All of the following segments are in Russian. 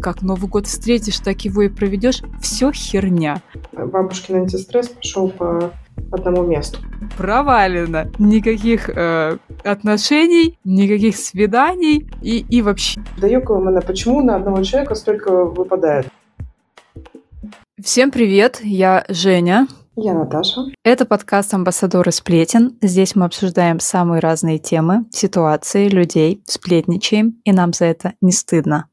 как Новый год встретишь, так его и проведешь. Все херня. Бабушкин антистресс пошел по одному месту. Провалено. Никаких э, отношений, никаких свиданий и, и вообще. Да мене, почему на одного человека столько выпадает? Всем привет, я Женя. Я Наташа. Это подкаст «Амбассадоры сплетен». Здесь мы обсуждаем самые разные темы, ситуации, людей, сплетничаем, и нам за это не стыдно.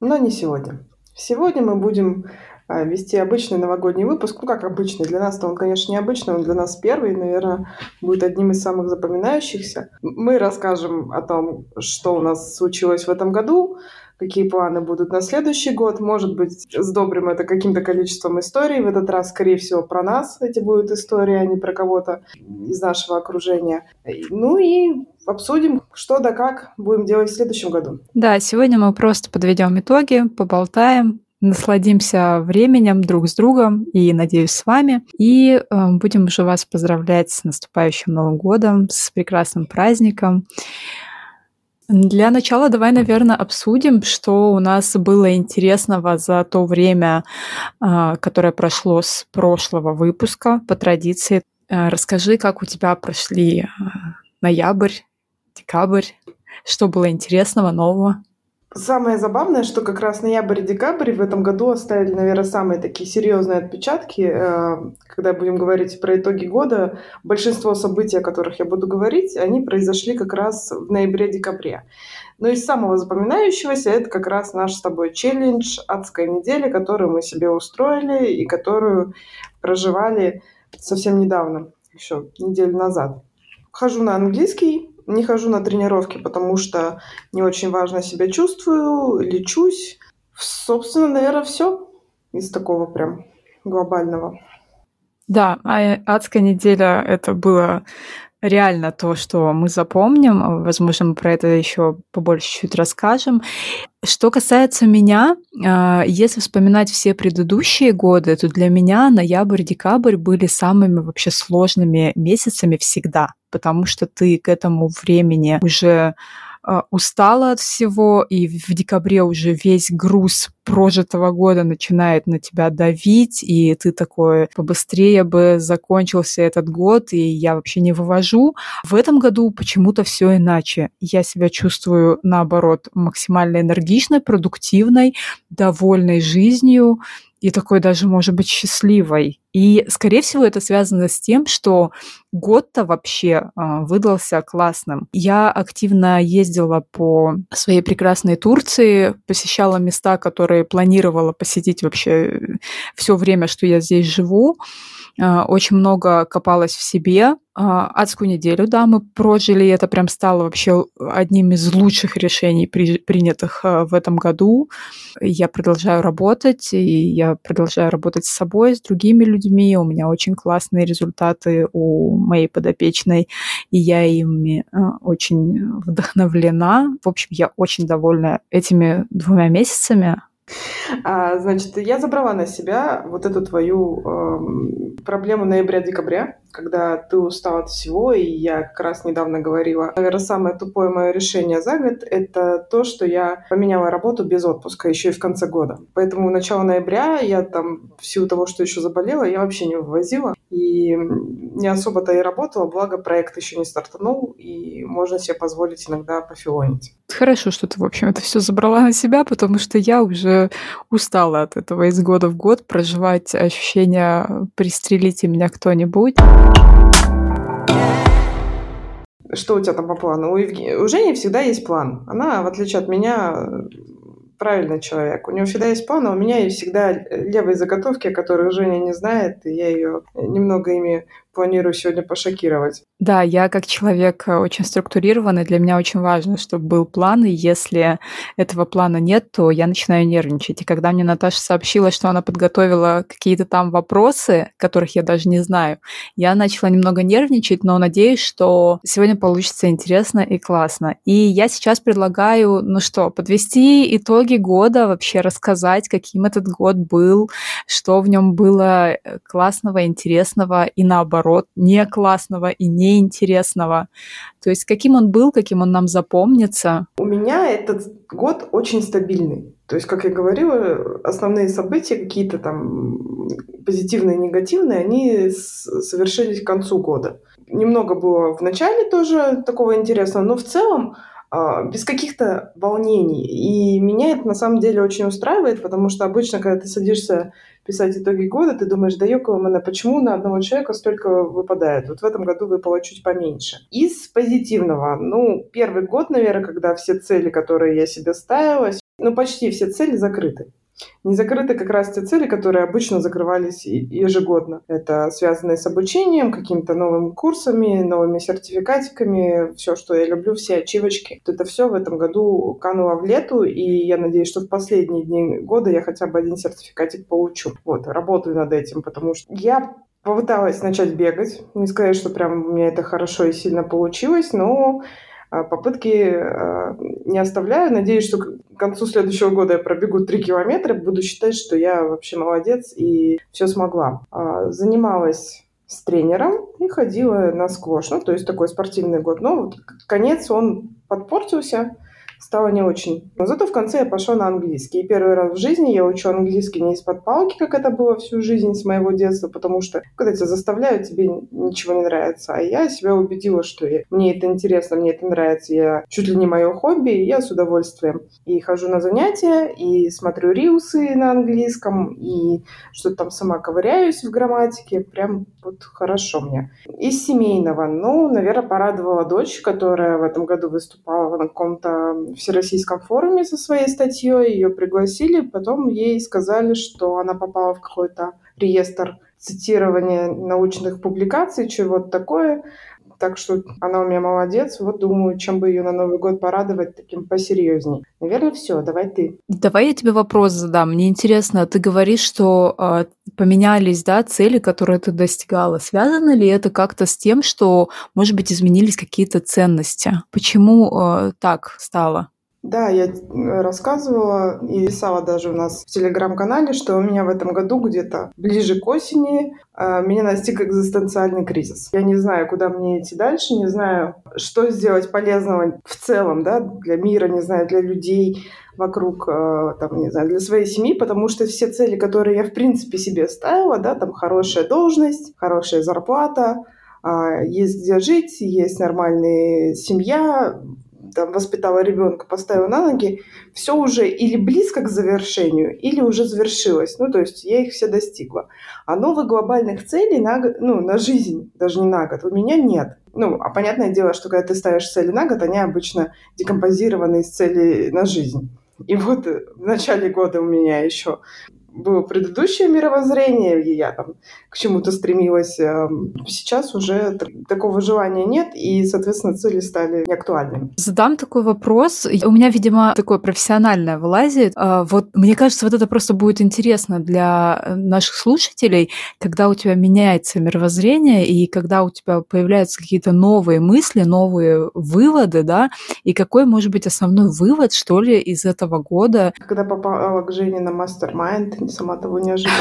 Но не сегодня. Сегодня мы будем а, вести обычный новогодний выпуск. Ну, как обычный. Для нас-то он, конечно, необычный. Он для нас первый, наверное, будет одним из самых запоминающихся. Мы расскажем о том, что у нас случилось в этом году, какие планы будут на следующий год. Может быть, сдобрим это каким-то количеством историй. В этот раз, скорее всего, про нас эти будут истории, а не про кого-то из нашего окружения. Ну и обсудим, что да как будем делать в следующем году. Да, сегодня мы просто подведем итоги, поболтаем, насладимся временем друг с другом и, надеюсь, с вами. И э, будем уже вас поздравлять с наступающим Новым годом, с прекрасным праздником. Для начала давай, наверное, обсудим, что у нас было интересного за то время, э, которое прошло с прошлого выпуска по традиции. Э, расскажи, как у тебя прошли э, ноябрь, декабрь, что было интересного, нового? Самое забавное, что как раз ноябрь и декабрь в этом году оставили, наверное, самые такие серьезные отпечатки. Э, когда будем говорить про итоги года, большинство событий, о которых я буду говорить, они произошли как раз в ноябре-декабре. Но из самого запоминающегося это как раз наш с тобой челлендж «Адская неделя», которую мы себе устроили и которую проживали совсем недавно, еще неделю назад. Хожу на английский, не хожу на тренировки, потому что не очень важно себя чувствую, лечусь. Собственно, наверное, все из такого прям глобального. Да, а адская неделя это было реально то, что мы запомним. Возможно, мы про это еще побольше чуть расскажем. Что касается меня, а, если вспоминать все предыдущие годы, то для меня ноябрь, декабрь были самыми вообще сложными месяцами всегда, потому что ты к этому времени уже устала от всего, и в декабре уже весь груз прожитого года начинает на тебя давить, и ты такой, побыстрее бы закончился этот год, и я вообще не вывожу. В этом году почему-то все иначе. Я себя чувствую, наоборот, максимально энергичной, продуктивной, довольной жизнью, и такой даже, может быть, счастливой. И, скорее всего, это связано с тем, что год-то вообще э, выдался классным. Я активно ездила по своей прекрасной Турции, посещала места, которые планировала посетить вообще все время, что я здесь живу. А, очень много копалась в себе. А, адскую неделю, да, мы прожили, и это прям стало вообще одним из лучших решений, при, принятых а, в этом году. Я продолжаю работать, и я продолжаю работать с собой, с другими людьми. У меня очень классные результаты у моей подопечной, и я ими очень вдохновлена. В общем, я очень довольна этими двумя месяцами. А, значит, я забрала на себя вот эту твою э, проблему ноября-декабря, когда ты устал от всего, и я как раз недавно говорила, наверное, самое тупое мое решение за год — это то, что я поменяла работу без отпуска еще и в конце года. Поэтому начало ноября я там, в силу того, что еще заболела, я вообще не вывозила и не особо-то и работала, благо проект еще не стартанул, и можно себе позволить иногда пофилонить. Хорошо, что ты, в общем, это все забрала на себя, потому что я уже устала от этого из года в год проживать ощущение «пристрелите меня кто-нибудь». Что у тебя там по плану? У, Евгения, у Жени всегда есть план. Она, в отличие от меня, правильный человек. У него всегда есть план, а у меня есть всегда левые заготовки, которые Женя не знает, и я ее немного ими планирую сегодня пошокировать. Да, я как человек э, очень структурированный, для меня очень важно, чтобы был план, и если этого плана нет, то я начинаю нервничать. И когда мне Наташа сообщила, что она подготовила какие-то там вопросы, которых я даже не знаю, я начала немного нервничать, но надеюсь, что сегодня получится интересно и классно. И я сейчас предлагаю, ну что, подвести итоги года, вообще рассказать, каким этот год был, что в нем было э, классного, интересного и наоборот наоборот, не классного и неинтересного. То есть каким он был, каким он нам запомнится? У меня этот год очень стабильный. То есть, как я говорила, основные события, какие-то там позитивные, негативные, они совершились к концу года. Немного было в начале тоже такого интересного, но в целом без каких-то волнений. И меня это на самом деле очень устраивает, потому что обычно, когда ты садишься писать итоги года, ты думаешь, да ёкала почему на одного человека столько выпадает? Вот в этом году выпало чуть поменьше. Из позитивного, ну, первый год, наверное, когда все цели, которые я себе ставила, ну, почти все цели закрыты. Не закрыты как раз те цели, которые обычно закрывались ежегодно. Это связанные с обучением, какими-то новыми курсами, новыми сертификатиками, все, что я люблю, все ачивочки. Это все в этом году кануло в лету, и я надеюсь, что в последние дни года я хотя бы один сертификатик получу. Вот, работаю над этим, потому что я попыталась начать бегать. Не сказать, что прям у меня это хорошо и сильно получилось, но попытки а, не оставляю. Надеюсь, что к концу следующего года я пробегу 3 километра, буду считать, что я вообще молодец и все смогла. А, занималась с тренером и ходила на сквош. Ну, то есть такой спортивный год. Но вот конец он подпортился стало не очень. Но зато в конце я пошла на английский. И первый раз в жизни я учу английский не из-под палки, как это было всю жизнь с моего детства, потому что когда тебя заставляют, тебе ничего не нравится. А я себя убедила, что я, мне это интересно, мне это нравится, я чуть ли не мое хобби, и я с удовольствием и хожу на занятия, и смотрю рилсы на английском, и что-то там сама ковыряюсь в грамматике. Прям вот хорошо мне. Из семейного, ну, наверное, порадовала дочь, которая в этом году выступала на каком-то Всероссийском форуме со своей статьей, ее пригласили, потом ей сказали, что она попала в какой-то реестр цитирования научных публикаций, чего-то такое. Так что она у меня молодец. Вот думаю, чем бы ее на Новый год порадовать таким посерьезней. Наверное, все. Давай ты. Давай я тебе вопрос задам. Мне интересно, ты говоришь, что э, поменялись, да, цели, которые ты достигала. Связано ли это как-то с тем, что, может быть, изменились какие-то ценности? Почему э, так стало? Да, я рассказывала и писала даже у нас в телеграм-канале, что у меня в этом году где-то ближе к осени э, меня настиг экзистенциальный кризис. Я не знаю, куда мне идти дальше, не знаю, что сделать полезного в целом, да, для мира, не знаю, для людей вокруг, э, там, не знаю, для своей семьи, потому что все цели, которые я, в принципе, себе ставила, да, там хорошая должность, хорошая зарплата, э, есть где жить, есть нормальная семья, там, воспитала ребенка, поставила на ноги, все уже или близко к завершению, или уже завершилось. Ну, то есть я их все достигла. А новых глобальных целей на, ну, на жизнь, даже не на год, у меня нет. Ну, а понятное дело, что когда ты ставишь цели на год, они обычно декомпозированы из целей на жизнь. И вот в начале года у меня еще было предыдущее мировоззрение, и я там к чему-то стремилась. Эм, сейчас уже такого желания нет, и, соответственно, цели стали неактуальными. Задам такой вопрос. У меня, видимо, такое профессиональное вылазит. А, вот мне кажется, вот это просто будет интересно для наших слушателей, когда у тебя меняется мировоззрение, и когда у тебя появляются какие-то новые мысли, новые выводы, да, и какой может быть основной вывод, что ли, из этого года? Когда попала к Жене на мастер-майнд, сама того не ожидала.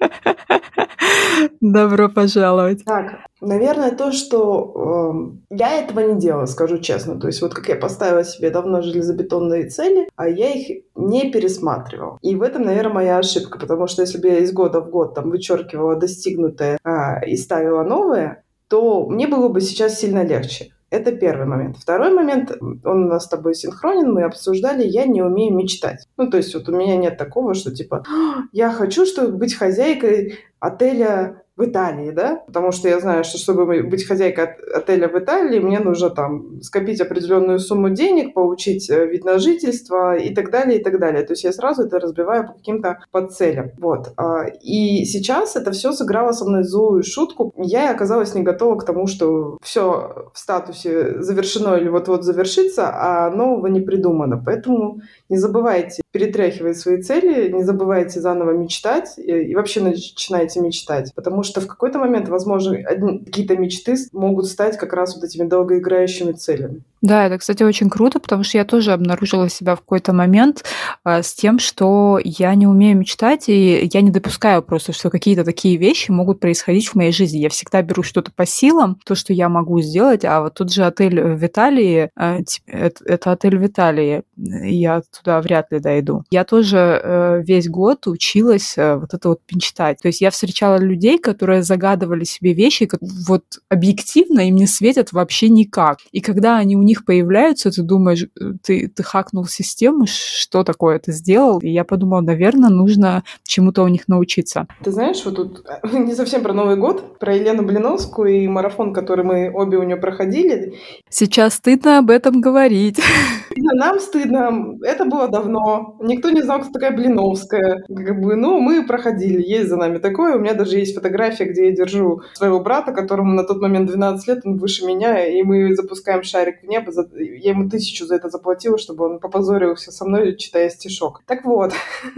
Добро пожаловать. Так, наверное, то, что э, я этого не делала, скажу честно. То есть вот как я поставила себе давно железобетонные цели, а я их не пересматривала. И в этом, наверное, моя ошибка, потому что если бы я из года в год там вычеркивала достигнутое э, и ставила новое, то мне было бы сейчас сильно легче. Это первый момент. Второй момент, он у нас с тобой синхронен, мы обсуждали, я не умею мечтать. Ну, то есть вот у меня нет такого, что типа, «А, я хочу, чтобы быть хозяйкой отеля в Италии, да, потому что я знаю, что чтобы быть хозяйкой отеля в Италии, мне нужно там скопить определенную сумму денег, получить э, вид на жительство и так далее, и так далее. То есть я сразу это разбиваю по каким-то подцелям. Вот. А, и сейчас это все сыграло со мной злую шутку. Я оказалась не готова к тому, что все в статусе завершено или вот-вот завершится, а нового не придумано. Поэтому не забывайте перетряхивает свои цели, не забывайте заново мечтать и, и вообще начинайте мечтать. Потому что в какой-то момент, возможно, какие-то мечты могут стать как раз вот этими долгоиграющими целями. Да, это, кстати, очень круто, потому что я тоже обнаружила себя в какой-то момент э, с тем, что я не умею мечтать, и я не допускаю просто, что какие-то такие вещи могут происходить в моей жизни. Я всегда беру что-то по силам, то, что я могу сделать, а вот тут же отель в Италии, э, это, это отель в Италии, я туда вряд ли дойду. Я тоже э, весь год училась э, вот это вот мечтать. То есть я встречала людей, которые загадывали себе вещи, как вот объективно им не светят вообще никак. И когда они у них появляются, ты думаешь, э, ты, ты хакнул систему, что такое ты сделал? И я подумала, наверное, нужно чему-то у них научиться. Ты знаешь, вот тут не совсем про Новый год, про Елену Блиновскую и марафон, который мы обе у нее проходили. Сейчас стыдно об этом говорить. Нам стыдно. Это было давно. Никто не знал, кто такая Блиновская. Как бы, ну, мы проходили. Есть за нами такое. У меня даже есть фотография, где я держу своего брата, которому на тот момент 12 лет, он выше меня, и мы запускаем шарик в небо. Я ему тысячу за это заплатила, чтобы он попозорился со мной, читая стишок. Так вот,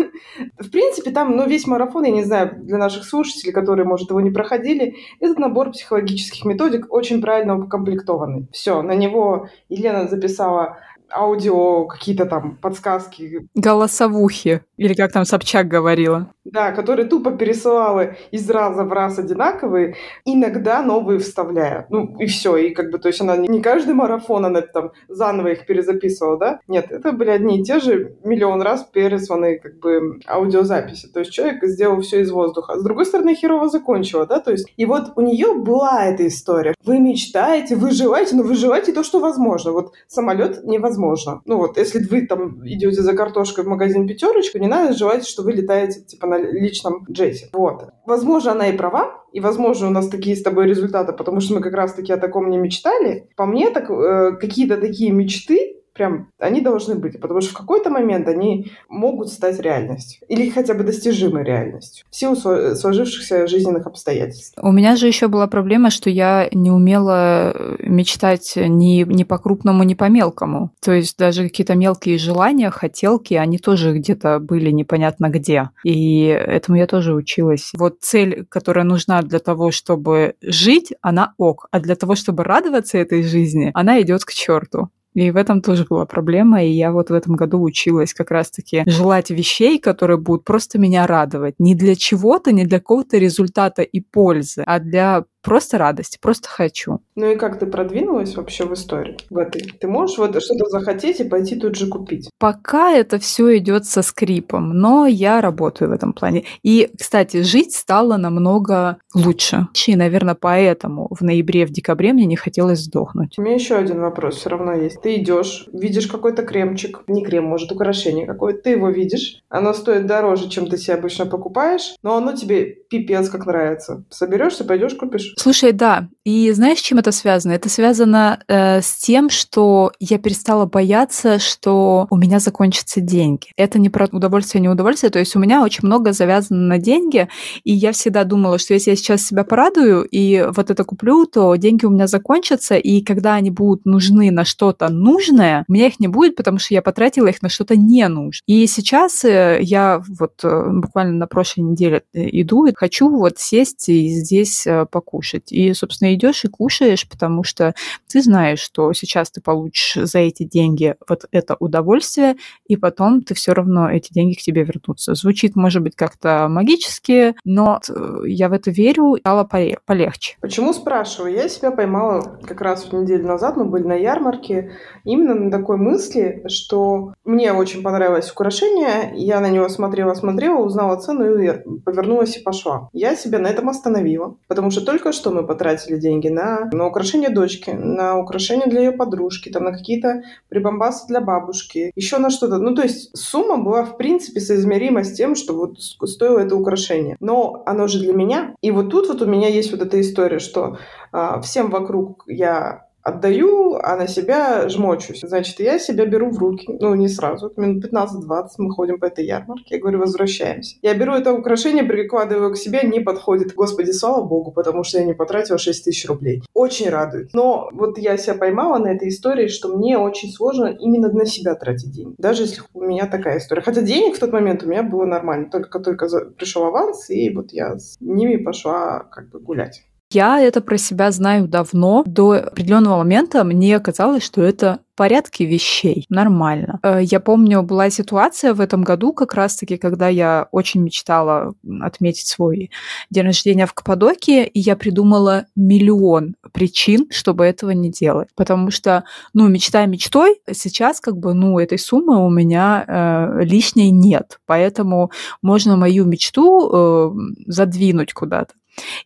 в принципе, там, ну, весь марафон, я не знаю, для наших слушателей, которые, может, его не проходили, этот набор психологических методик очень правильно укомплектованный. Все, на него Елена записала аудио, какие-то там подсказки. Голосовухи, или как там Собчак говорила. Да, которые тупо пересылала из раза в раз одинаковые, иногда новые вставляя. Ну, и все. И как бы, то есть она не каждый марафон, она там заново их перезаписывала, да? Нет, это были одни и те же миллион раз пересланные как бы аудиозаписи. То есть человек сделал все из воздуха. С другой стороны, херово закончила, да? То есть, и вот у нее была эта история. Вы мечтаете, вы желаете, но вы желаете то, что возможно. Вот самолет невозможно. Ну вот, если вы там идете за картошкой в магазин пятерочку, не надо желать, что вы летаете типа на личном джете. Вот. Возможно, она и права, и, возможно, у нас такие с тобой результаты, потому что мы как раз-таки о таком не мечтали. По мне, так э, какие-то такие мечты, прям они должны быть, потому что в какой-то момент они могут стать реальностью или хотя бы достижимой реальностью в силу сложившихся жизненных обстоятельств. У меня же еще была проблема, что я не умела э, мечтать ни, ни по крупному, ни по мелкому. То есть даже какие-то мелкие желания, хотелки, они тоже где-то были непонятно где. И этому я тоже училась. Вот цель, которая нужна для того, чтобы жить, она ок. А для того, чтобы радоваться этой жизни, она идет к черту. И в этом тоже была проблема, и я вот в этом году училась как раз-таки желать вещей, которые будут просто меня радовать. Не для чего-то, не для какого-то результата и пользы, а для Просто радость, просто хочу. Ну и как ты продвинулась вообще в истории в этой? Ты можешь вот что-то захотеть и пойти тут же купить? Пока это все идет со скрипом, но я работаю в этом плане. И, кстати, жить стало намного лучше. И, наверное, поэтому в ноябре, в декабре мне не хотелось сдохнуть. У меня еще один вопрос все равно есть. Ты идешь, видишь какой-то кремчик, не крем, может, украшение какое-то, ты его видишь, оно стоит дороже, чем ты себе обычно покупаешь, но оно тебе пипец как нравится. Соберешься, пойдешь, купишь. Слушай, да. И знаешь, чем это связано? Это связано э, с тем, что я перестала бояться, что у меня закончатся деньги. Это не про удовольствие, не удовольствие. То есть у меня очень много завязано на деньги, и я всегда думала, что если я сейчас себя порадую и вот это куплю, то деньги у меня закончатся, и когда они будут нужны на что-то нужное, у меня их не будет, потому что я потратила их на что-то не нужное. И сейчас э, я вот э, буквально на прошлой неделе э, иду и хочу вот сесть и здесь покушать кушать. И, собственно, идешь и кушаешь, потому что ты знаешь, что сейчас ты получишь за эти деньги вот это удовольствие, и потом ты все равно эти деньги к тебе вернутся. Звучит, может быть, как-то магически, но э, я в это верю, стало полегче. Почему спрашиваю? Я себя поймала как раз неделю назад, мы были на ярмарке, именно на такой мысли, что мне очень понравилось украшение, я на него смотрела-смотрела, узнала цену и повернулась и пошла. Я себя на этом остановила, потому что только только что мы потратили деньги на, на украшение дочки, на украшение для ее подружки, там, на какие-то прибамбасы для бабушки, еще на что-то. Ну, то есть сумма была, в принципе, соизмерима с тем, что вот стоило это украшение. Но оно же для меня. И вот тут вот у меня есть вот эта история, что а, всем вокруг я отдаю, а на себя жмочусь. Значит, я себя беру в руки. Ну, не сразу. Минут 15-20 мы ходим по этой ярмарке. Я говорю, возвращаемся. Я беру это украшение, прикладываю к себе, не подходит. Господи, слава богу, потому что я не потратила 6 тысяч рублей. Очень радует. Но вот я себя поймала на этой истории, что мне очень сложно именно на себя тратить деньги. Даже если у меня такая история. Хотя денег в тот момент у меня было нормально. Только-только пришел аванс, и вот я с ними пошла как бы гулять. Я это про себя знаю давно. До определенного момента мне казалось, что это порядке вещей. Нормально. Э, я помню, была ситуация в этом году как раз-таки, когда я очень мечтала отметить свой день рождения в Каппадокии, и я придумала миллион причин, чтобы этого не делать. Потому что, ну, мечта мечтой, сейчас как бы, ну, этой суммы у меня э, лишней нет. Поэтому можно мою мечту э, задвинуть куда-то.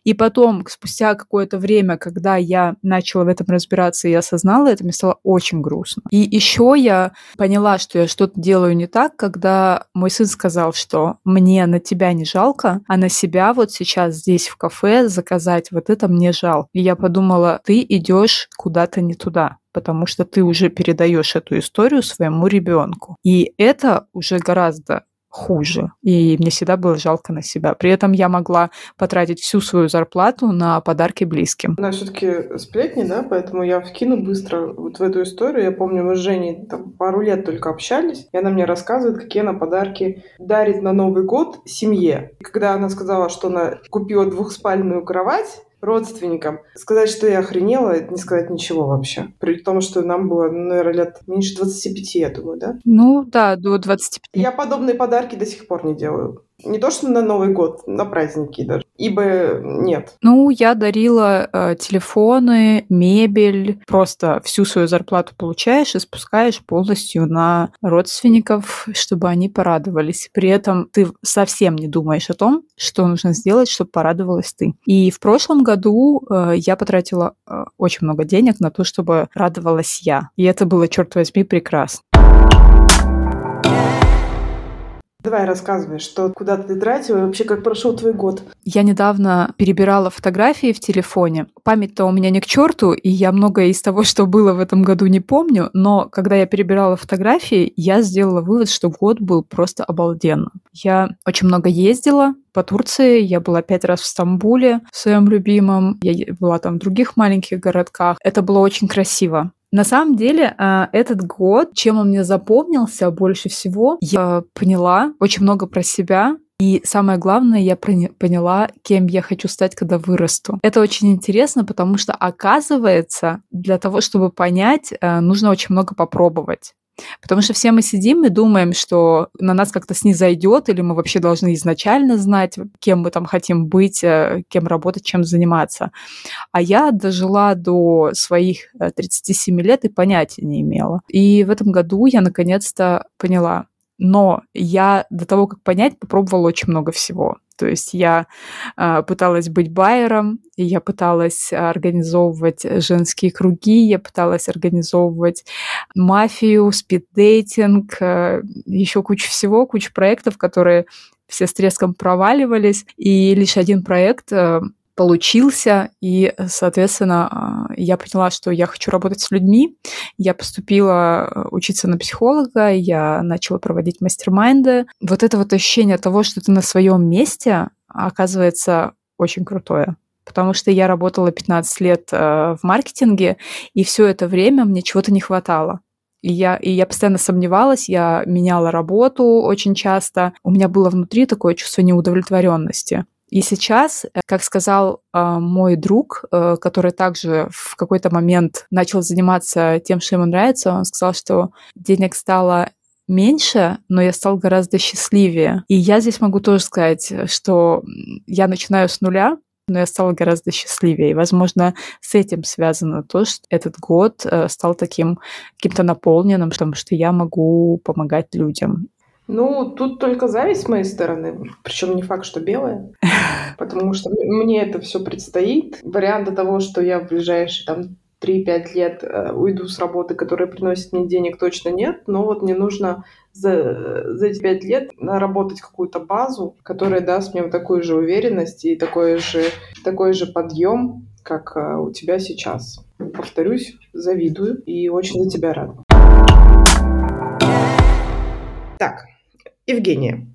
И потом, спустя какое-то время, когда я начала в этом разбираться и осознала это, мне стало очень грустно. И еще я поняла, что я что-то делаю не так, когда мой сын сказал, что мне на тебя не жалко, а на себя вот сейчас здесь в кафе заказать вот это мне жалко. И я подумала, ты идешь куда-то не туда потому что ты уже передаешь эту историю своему ребенку. И это уже гораздо хуже. И мне всегда было жалко на себя. При этом я могла потратить всю свою зарплату на подарки близким. Она все-таки сплетни, да, поэтому я вкину быстро вот в эту историю. Я помню, мы с Женей там пару лет только общались, и она мне рассказывает, какие она подарки дарит на Новый год семье. Когда она сказала, что она купила двухспальную кровать, родственникам. Сказать, что я охренела, это не сказать ничего вообще. При том, что нам было, наверное, лет меньше 25, я думаю, да? Ну, да, до 25. Я подобные подарки до сих пор не делаю. Не то, что на Новый год, на праздники даже. Ибо нет. Ну, я дарила э, телефоны, мебель. Просто всю свою зарплату получаешь и спускаешь полностью на родственников, чтобы они порадовались. При этом ты совсем не думаешь о том, что нужно сделать, чтобы порадовалась ты. И в прошлом году э, я потратила э, очень много денег на то, чтобы радовалась я. И это было, черт возьми, прекрасно. Давай рассказывай, что куда ты тратила и вообще как прошел твой год. Я недавно перебирала фотографии в телефоне. Память-то у меня не к черту, и я многое из того, что было в этом году, не помню. Но когда я перебирала фотографии, я сделала вывод, что год был просто обалденно. Я очень много ездила, по Турции. Я была пять раз в Стамбуле, в своем любимом. Я была там в других маленьких городках. Это было очень красиво. На самом деле, а, этот год, чем он мне запомнился больше всего, я поняла очень много про себя, и самое главное, я поняла, кем я хочу стать, когда вырасту. Это очень интересно, потому что, оказывается, для того, чтобы понять, а, нужно очень много попробовать. Потому что все мы сидим и думаем, что на нас как-то снизойдет, или мы вообще должны изначально знать, кем мы там хотим быть, э, кем работать, чем заниматься. А я дожила до своих 37 э, лет и понятия не имела. И в этом году я наконец-то поняла, но я до того, как понять, попробовала очень много всего. То есть я э, пыталась быть байером, я пыталась организовывать женские круги, я пыталась организовывать мафию, спиддейтинг, э, еще кучу всего, кучу проектов, которые все с треском проваливались. И лишь один проект э, получился, и, соответственно, а, я поняла, что я хочу работать с людьми. Я поступила э, учиться на психолога, я начала проводить мастер-майнды. Вот это вот ощущение того, что ты на своем месте, оказывается очень крутое потому что я работала 15 лет э, в маркетинге, и все это время мне чего-то не хватало. И я, и я постоянно сомневалась, я меняла работу очень часто. У меня было внутри такое чувство неудовлетворенности. И сейчас, э, как сказал э, мой друг, э, который также в какой-то момент начал заниматься тем, что ему нравится, он сказал, что денег стало меньше, но я стал гораздо счастливее. И я здесь могу тоже сказать, что я начинаю с нуля, но я стала гораздо счастливее. И, возможно, с этим связано то, что этот год э, стал таким каким-то наполненным, потому что я могу помогать людям. Ну, тут только зависть с моей стороны, причем не факт, что белая, потому что мне это все предстоит. Варианта того, что я в ближайшие там 3-5 лет э, уйду с работы, которая приносит мне денег, точно нет. Но вот мне нужно за, за эти 5 лет наработать какую-то базу, которая даст мне вот такую же уверенность и такой же, такой же подъем как э, у тебя сейчас. Повторюсь, завидую и очень за тебя рад. Так, Евгения,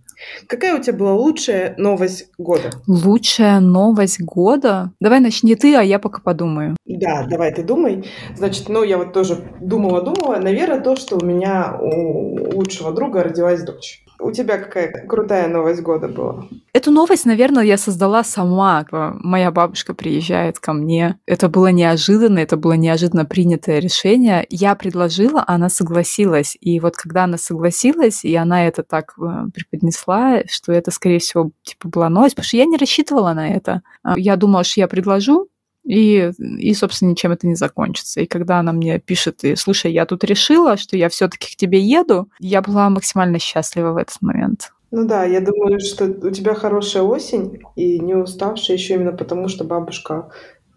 Какая у тебя была лучшая новость года? Лучшая новость года? Давай начни ты, а я пока подумаю. Да, давай ты думай. Значит, ну я вот тоже думала-думала. Наверное, то, что у меня у лучшего друга родилась дочь. У тебя какая крутая новость года была? Эту новость, наверное, я создала сама. Моя бабушка приезжает ко мне. Это было неожиданно, это было неожиданно принятое решение. Я предложила, она согласилась. И вот когда она согласилась, и она это так э, преподнесла, что это, скорее всего, типа была новость, потому что я не рассчитывала на это. А, я думала, что я предложу, и, и, собственно, ничем это не закончится. И когда она мне пишет, и, слушай, я тут решила, что я все-таки к тебе еду, я была максимально счастлива в этот момент. Ну да, я думаю, что у тебя хорошая осень и не уставшая еще именно потому, что бабушка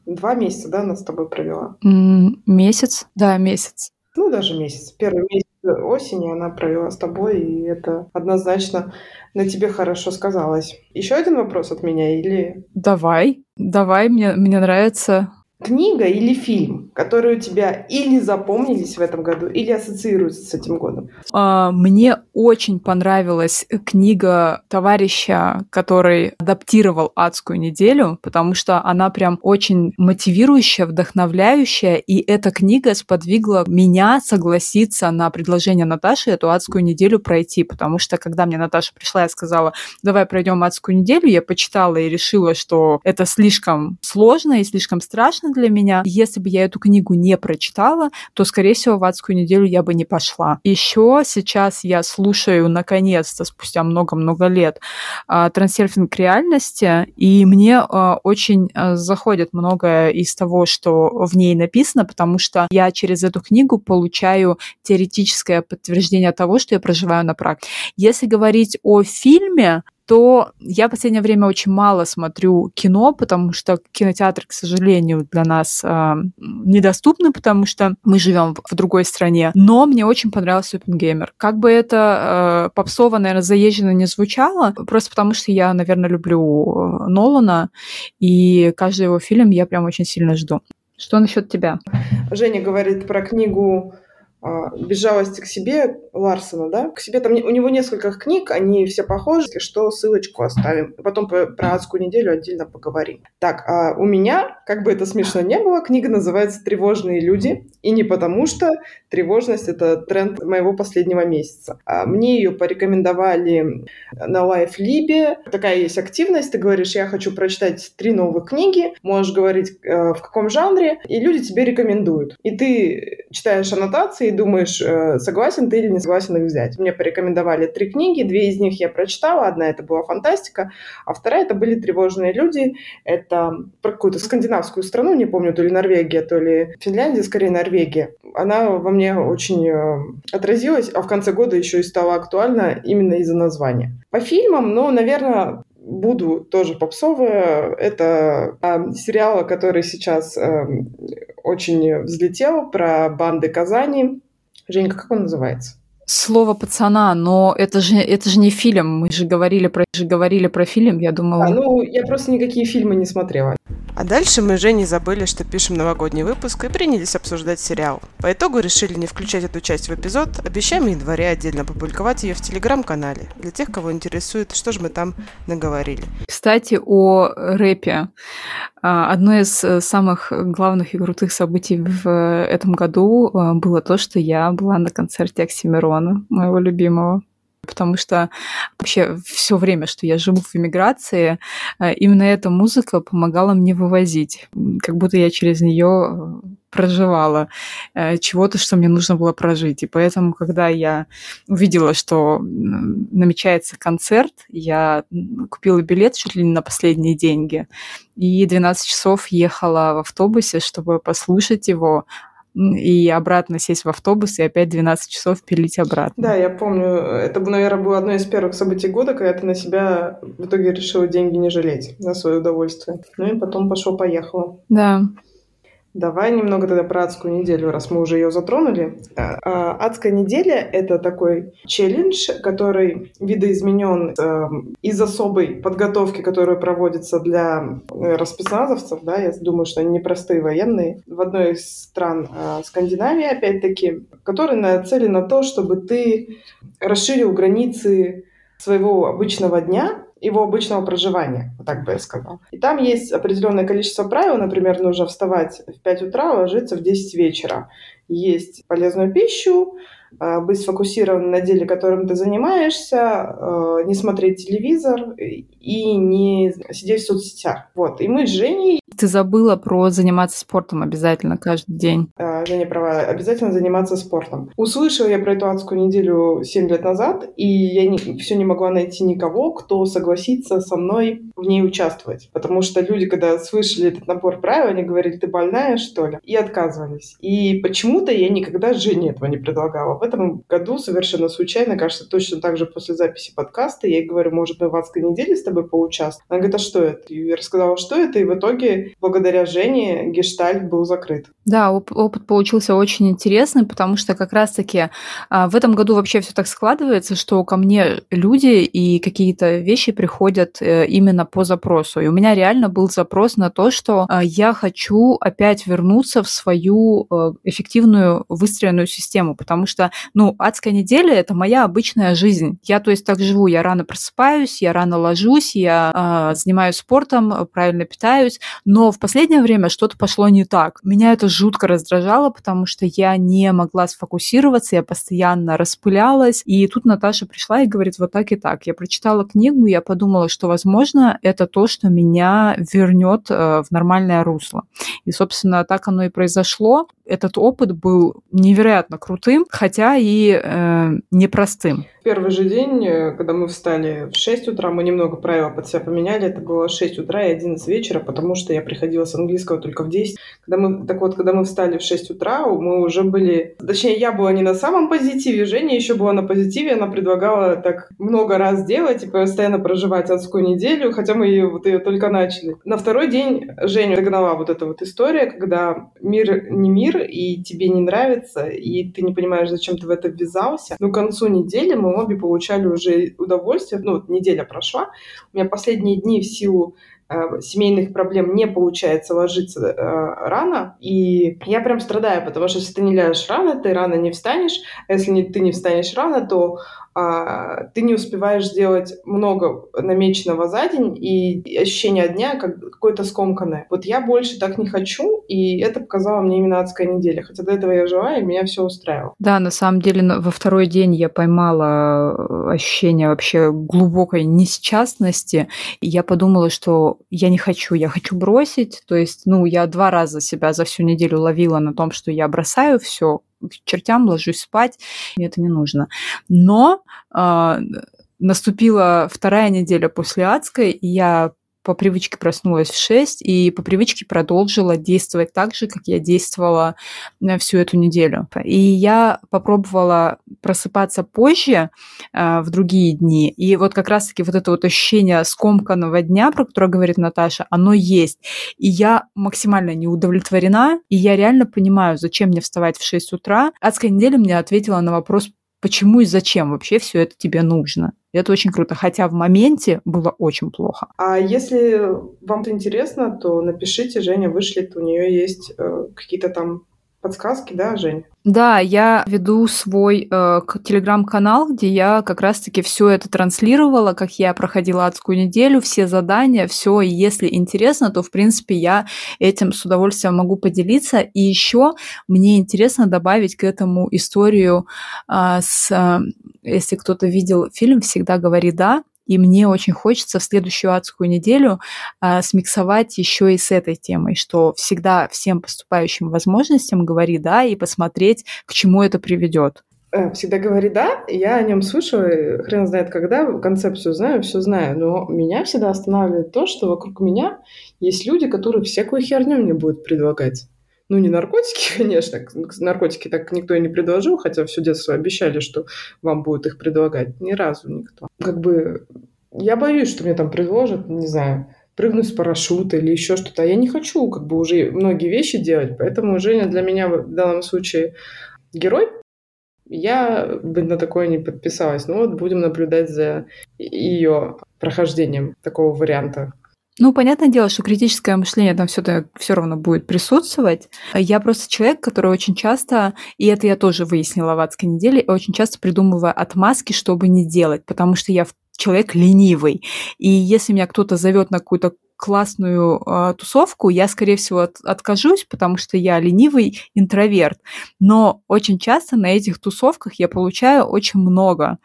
два месяца, да, она с тобой провела? месяц, да, месяц. Ну, даже месяц. Первый месяц осени она провела с тобой, и это однозначно на тебе хорошо сказалось. Еще один вопрос от меня или... Давай, давай, мне, мне нравится книга или фильм, которые у тебя или запомнились в этом году, или ассоциируются с этим годом? А, мне очень понравилась книга товарища, который адаптировал «Адскую неделю», потому что она прям очень мотивирующая, вдохновляющая, и эта книга сподвигла меня согласиться на предложение Наташи эту «Адскую неделю» пройти, потому что когда мне Наташа пришла и сказала, давай пройдем «Адскую неделю», я почитала и решила, что это слишком сложно и слишком страшно для меня. Если бы я эту книгу не прочитала, то, скорее всего, в адскую неделю я бы не пошла. Еще сейчас я слушаю, наконец-то, спустя много-много лет, а, трансерфинг реальности, и мне а, очень а, заходит многое из того, что в ней написано, потому что я через эту книгу получаю теоретическое подтверждение того, что я проживаю на практике. Если говорить о фильме, то я в последнее время очень мало смотрю кино, потому что кинотеатры, к сожалению, для нас э, недоступны, потому что мы живем в, в другой стране. Но мне очень понравился Опенгеймер. Как бы это э, попсово, наверное, заезженно не звучало, просто потому что я, наверное, люблю Нолана, и каждый его фильм я прям очень сильно жду. Что насчет тебя? Женя говорит про книгу без жалости к себе Ларсона, да, к себе там у него несколько книг, они все похожи, что ссылочку оставим. Потом про, про адскую неделю отдельно поговорим. Так, а у меня, как бы это смешно не было, книга называется «Тревожные люди», и не потому что тревожность — это тренд моего последнего месяца. А мне ее порекомендовали на LiveLib. Такая есть активность, ты говоришь, я хочу прочитать три новых книги, можешь говорить, э, в каком жанре, и люди тебе рекомендуют. И ты читаешь аннотации, думаешь, э, согласен ты или не согласен их взять. Мне порекомендовали три книги, две из них я прочитала, одна это была фантастика, а вторая это были «Тревожные люди». Это про какую-то скандинавскую страну, не помню, то ли Норвегия, то ли Финляндия, скорее Норвегия. Она во мне очень э, отразилась, а в конце года еще и стала актуальна именно из-за названия. По фильмам, ну, наверное, буду тоже попсовая. Это э, сериал, который сейчас э, очень взлетел про банды Казани. Женька, как он называется? Слово пацана, но это же это же не фильм. Мы же говорили про же говорили про фильм. Я думала. А, ну я просто никакие фильмы не смотрела. А дальше мы Женей забыли, что пишем новогодний выпуск и принялись обсуждать сериал. По итогу решили не включать эту часть в эпизод, обещаем в январе отдельно опубликовать ее в телеграм-канале, для тех, кого интересует, что же мы там наговорили. Кстати, о рэпе. А, одно из э, самых главных и крутых событий в этом году э, было то, что я была на концерте Оксимирона, моего любимого потому что вообще все время, что я живу в эмиграции, э, именно эта музыка помогала мне вывозить, как будто я через нее э, проживала э, чего-то, что мне нужно было прожить. И поэтому, когда я увидела, что намечается концерт, я купила билет чуть ли не на последние деньги. И 12 часов ехала в автобусе, чтобы послушать его, и обратно сесть в автобус и опять 12 часов пилить обратно. Да, я помню. Это, наверное, было одно из первых событий года, когда ты на себя в итоге решила деньги не жалеть на свое удовольствие. Ну и потом пошел-поехала. Да. Давай немного тогда про адскую неделю, раз мы уже ее затронули. А, адская неделя — это такой челлендж, который видоизменен э, из особой подготовки, которая проводится для э, спецназовцев. Да, я думаю, что они непростые военные. В одной из стран э, Скандинавии, опять-таки, который нацелен на то, чтобы ты расширил границы своего обычного дня его обычного проживания, вот так бы я сказала. И там есть определенное количество правил, например, нужно вставать в 5 утра, ложиться в 10 вечера, есть полезную пищу, э, быть сфокусированным на деле, которым ты занимаешься, э, не смотреть телевизор не сидеть в соцсетях. Вот. И мы с Женей ты забыла про заниматься спортом обязательно каждый день. А, Женя права, обязательно заниматься спортом. Услышала я про эту адскую неделю 7 лет назад, и я не, все не могла найти никого, кто согласится со мной в ней участвовать. Потому что люди, когда слышали этот набор правил, они говорили, ты больная, что ли? И отказывались. И почему-то я никогда Жене этого не предлагала. В этом году совершенно случайно, кажется, точно так же после записи подкаста, я ей говорю, может, мы в адской неделе с тобой поучаствуем? Она говорит, а что это? И я рассказала, что это, и в итоге благодаря Жене гештальт был закрыт. Да, оп- опыт получился очень интересный, потому что как раз-таки а, в этом году вообще все так складывается, что ко мне люди и какие-то вещи приходят э, именно по запросу. И у меня реально был запрос на то, что а, я хочу опять вернуться в свою э, эффективную выстроенную систему, потому что, ну, адская неделя — это моя обычная жизнь. Я, то есть, так живу, я рано просыпаюсь, я рано ложусь, я э, занимаюсь спортом, правильно питаюсь, но в последнее время что-то пошло не так. Меня это жутко раздражало, потому что я не могла сфокусироваться, я постоянно распылялась. И тут Наташа пришла и говорит вот так и так. Я прочитала книгу, я подумала, что, возможно, это то, что меня вернет э, в нормальное русло. И, собственно, так оно и произошло. Этот опыт был невероятно крутым, хотя и э, непростым. Первый же день, э, когда мы встали в 6 утра, мы немного правила под себя поменяли. Это было 6 утра и 11 вечера, потому что я приходила с английского только в 10. Когда мы, так вот, когда мы встали в 6 утра, мы уже были... Точнее, я была не на самом позитиве, Женя еще была на позитиве. Она предлагала так много раз делать и постоянно проживать адскую неделю, хотя мы ее, вот ее только начали. На второй день Женю догнала вот эта вот история, когда мир не мир, и тебе не нравится, и ты не понимаешь, зачем ты в это ввязался. Но к концу недели мы обе получали уже удовольствие. Ну, вот неделя прошла. У меня последние дни в силу семейных проблем не получается ложиться э, рано, и я прям страдаю, потому что если ты не ляжешь рано, ты рано не встанешь, а если не, ты не встанешь рано, то а, ты не успеваешь сделать много намеченного за день, и ощущение дня как какое-то скомканное. Вот я больше так не хочу, и это показала мне именно адская неделя. Хотя до этого я жила, и меня все устраивало. Да, на самом деле во второй день я поймала э, ощущение вообще глубокой несчастности, и я подумала, что я не хочу, я хочу бросить. То есть, ну, я два раза себя за всю неделю ловила на том, что я бросаю все, чертям, ложусь спать, мне это не нужно. Но э, наступила вторая неделя после адской, и я по привычке проснулась в 6 и по привычке продолжила действовать так же, как я действовала э, всю эту неделю. И я попробовала просыпаться позже э, в другие дни. И вот как раз-таки вот это вот ощущение скомканного дня, про которое говорит Наташа, оно есть. И я максимально не удовлетворена, и я реально понимаю, зачем мне вставать в 6 утра. Адская неделя мне ответила на вопрос, почему и зачем вообще все это тебе нужно. И это очень круто, хотя в моменте было очень плохо. А если вам это интересно, то напишите, Женя вышлет, у нее есть э, какие-то там подсказки, да, Жень? Да, я веду свой э, телеграм-канал, где я как раз-таки все это транслировала, как я проходила адскую неделю, все задания, все. И если интересно, то в принципе я этим с удовольствием могу поделиться. И еще мне интересно добавить к этому историю э, с, э, если кто-то видел фильм, всегда говори да. И мне очень хочется в следующую адскую неделю а, смиксовать еще и с этой темой, что всегда всем поступающим возможностям говори да и посмотреть, к чему это приведет. Э, всегда говори да, я о нем слышу, хрен знает когда, концепцию знаю, все знаю, но меня всегда останавливает то, что вокруг меня есть люди, которые всякую херню мне будут предлагать. Ну, не наркотики, конечно. Наркотики так никто и не предложил, хотя все детство обещали, что вам будут их предлагать. Ни разу никто. Как бы я боюсь, что мне там предложат, не знаю, прыгнуть с парашюта или еще что-то. А я не хочу как бы уже многие вещи делать, поэтому Женя для меня в данном случае герой. Я бы на такое не подписалась. Ну вот будем наблюдать за ее прохождением такого варианта. Ну, понятное дело, что критическое мышление там все, все равно будет присутствовать. Я просто человек, который очень часто, и это я тоже выяснила в адской неделе, очень часто придумываю отмазки, чтобы не делать, потому что я человек ленивый. И если меня кто-то зовет на какую-то классную э, тусовку, я, скорее всего, от, откажусь, потому что я ленивый интроверт. Но очень часто на этих тусовках я получаю очень много.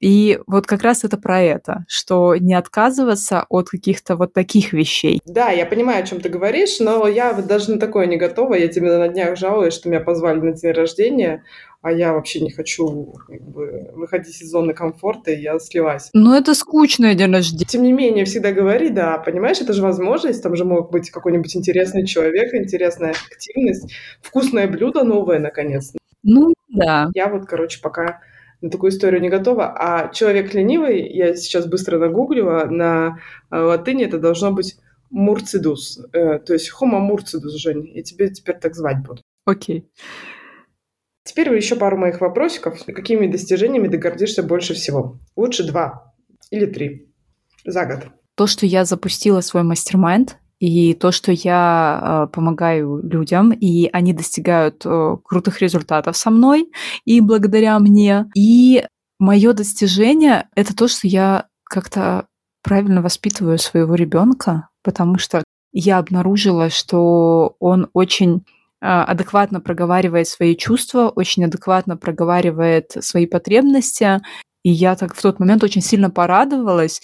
И вот как раз это про это, что не отказываться от каких-то вот таких вещей. Да, я понимаю, о чем ты говоришь, но я вот даже на такое не готова. Я тебе на днях жалуюсь, что меня позвали на день рождения, а я вообще не хочу как бы, выходить из зоны комфорта, и я слилась. Ну, это скучное день рождения. Тем не менее, всегда говори, да, понимаешь, это же возможность, там же мог быть какой-нибудь интересный человек, интересная активность, вкусное блюдо новое, наконец. Ну, да. Я вот, короче, пока на такую историю не готова. А человек ленивый, я сейчас быстро нагуглила, на э, латыни это должно быть мурцидус, э, то есть homo мурцидус, Жень, и тебе теперь так звать буду. Окей. Теперь еще пару моих вопросиков. Какими достижениями ты гордишься больше всего? Лучше два или три за год. То, что я запустила свой мастер-майнд, и то, что я э, помогаю людям, и они достигают э, крутых результатов со мной и благодаря мне. И мое достижение это то, что я как-то правильно воспитываю своего ребенка, потому что я обнаружила, что он очень э, адекватно проговаривает свои чувства, очень адекватно проговаривает свои потребности. И я так в тот момент очень сильно порадовалась.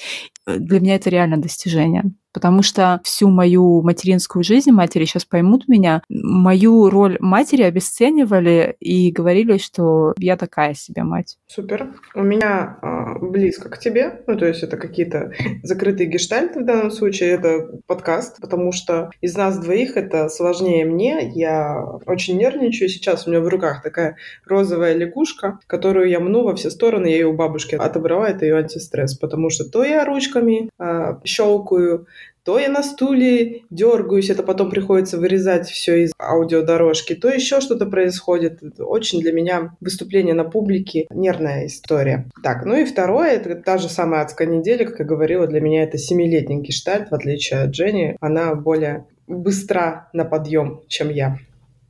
Для меня это реально достижение потому что всю мою материнскую жизнь, матери сейчас поймут меня, мою роль матери обесценивали и говорили, что я такая себе мать. Супер. У меня э, близко к тебе, ну то есть это какие-то закрытые гештальты в данном случае, это подкаст, потому что из нас двоих это сложнее мне, я очень нервничаю, сейчас у меня в руках такая розовая лягушка, которую я мну во все стороны, я ее у бабушки отобрала, это ее антистресс, потому что то я ручками э, щелкаю, то я на стуле дергаюсь, это потом приходится вырезать все из аудиодорожки, то еще что-то происходит. Очень для меня выступление на публике нервная история. Так, ну и второе, это та же самая адская неделя, как я говорила, для меня это семилетний гештальт, в отличие от Жени. Она более быстра на подъем, чем я.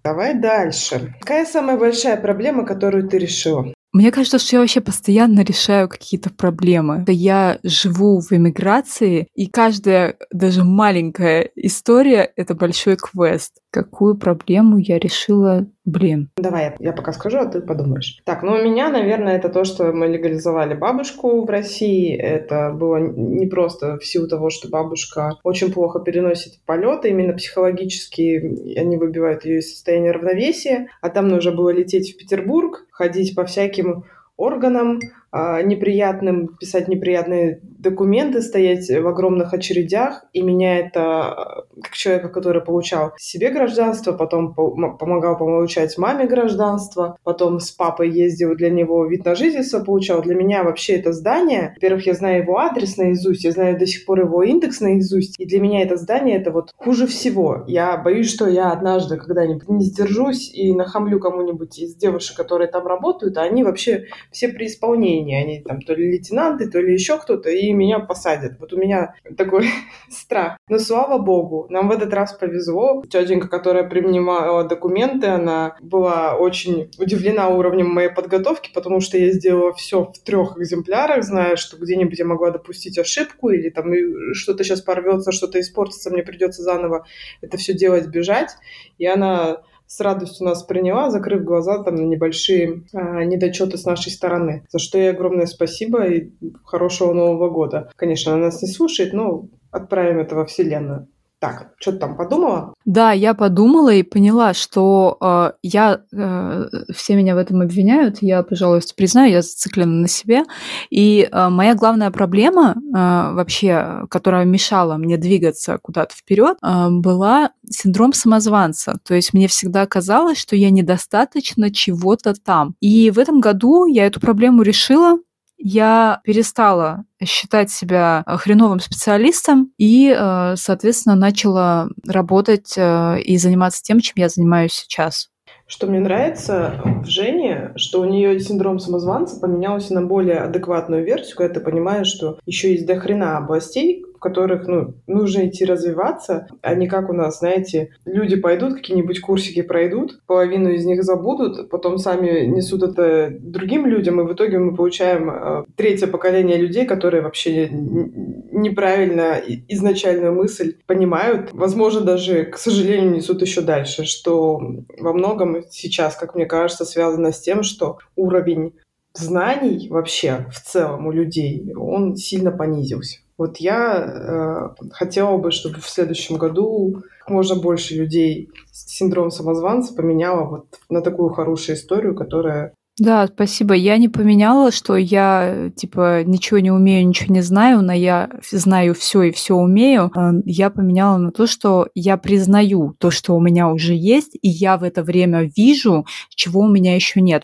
Давай дальше. Какая самая большая проблема, которую ты решила? Мне кажется, что я вообще постоянно решаю какие-то проблемы. Я живу в эмиграции, и каждая даже маленькая история — это большой квест. Какую проблему я решила Блин. Давай, я пока скажу, а ты подумаешь. Так, ну у меня, наверное, это то, что мы легализовали бабушку в России. Это было не просто в силу того, что бабушка очень плохо переносит полеты, именно психологически они выбивают ее из состояния равновесия. А там нужно было лететь в Петербург, ходить по всяким органам, а, неприятным, писать неприятные документы, стоять в огромных очередях. И меня это, как человека, который получал себе гражданство, потом помогал получать маме гражданство, потом с папой ездил для него вид на жительство получал. Для меня вообще это здание, во-первых, я знаю его адрес наизусть, я знаю до сих пор его индекс наизусть, и для меня это здание это вот хуже всего. Я боюсь, что я однажды когда-нибудь не сдержусь и нахамлю кому-нибудь из девушек, которые там работают, а они вообще все при исполнении. Они там то ли лейтенанты, то ли еще кто-то, и меня посадят. Вот у меня такой страх. Но слава богу, нам в этот раз повезло. Тетенька, которая принимала документы, она была очень удивлена уровнем моей подготовки, потому что я сделала все в трех экземплярах, зная, что где-нибудь я могла допустить ошибку, или там что-то сейчас порвется, что-то испортится, мне придется заново это все делать, бежать. И она с радостью нас приняла, закрыв глаза там на небольшие а, недочеты с нашей стороны. За что ей огромное спасибо и хорошего Нового года. Конечно, она нас не слушает, но отправим это во Вселенную. Так, что ты там подумала? Да, я подумала и поняла, что э, я э, все меня в этом обвиняют. Я, пожалуйста, признаю, я зациклена на себе. И э, моя главная проблема э, вообще, которая мешала мне двигаться куда-то вперед, э, была синдром самозванца. То есть мне всегда казалось, что я недостаточно чего-то там. И в этом году я эту проблему решила я перестала считать себя хреновым специалистом и, э, соответственно, начала работать э, и заниматься тем, чем я занимаюсь сейчас. Что мне нравится в Жене, что у нее синдром самозванца поменялся на более адекватную версию, когда ты понимаешь, что еще есть дохрена областей, в которых ну, нужно идти развиваться, а не как у нас, знаете, люди пойдут, какие-нибудь курсики пройдут, половину из них забудут, потом сами несут это другим людям, и в итоге мы получаем э, третье поколение людей, которые вообще неправильно изначальную мысль понимают, возможно, даже, к сожалению, несут еще дальше, что во многом сейчас, как мне кажется, связано с тем, что уровень знаний вообще в целом у людей, он сильно понизился. Вот я э, хотела бы, чтобы в следующем году как можно больше людей синдром самозванца поменяла вот на такую хорошую историю, которая да, спасибо. Я не поменяла, что я типа ничего не умею, ничего не знаю, но я знаю все и все умею. Э, я поменяла на то, что я признаю то, что у меня уже есть, и я в это время вижу, чего у меня еще нет.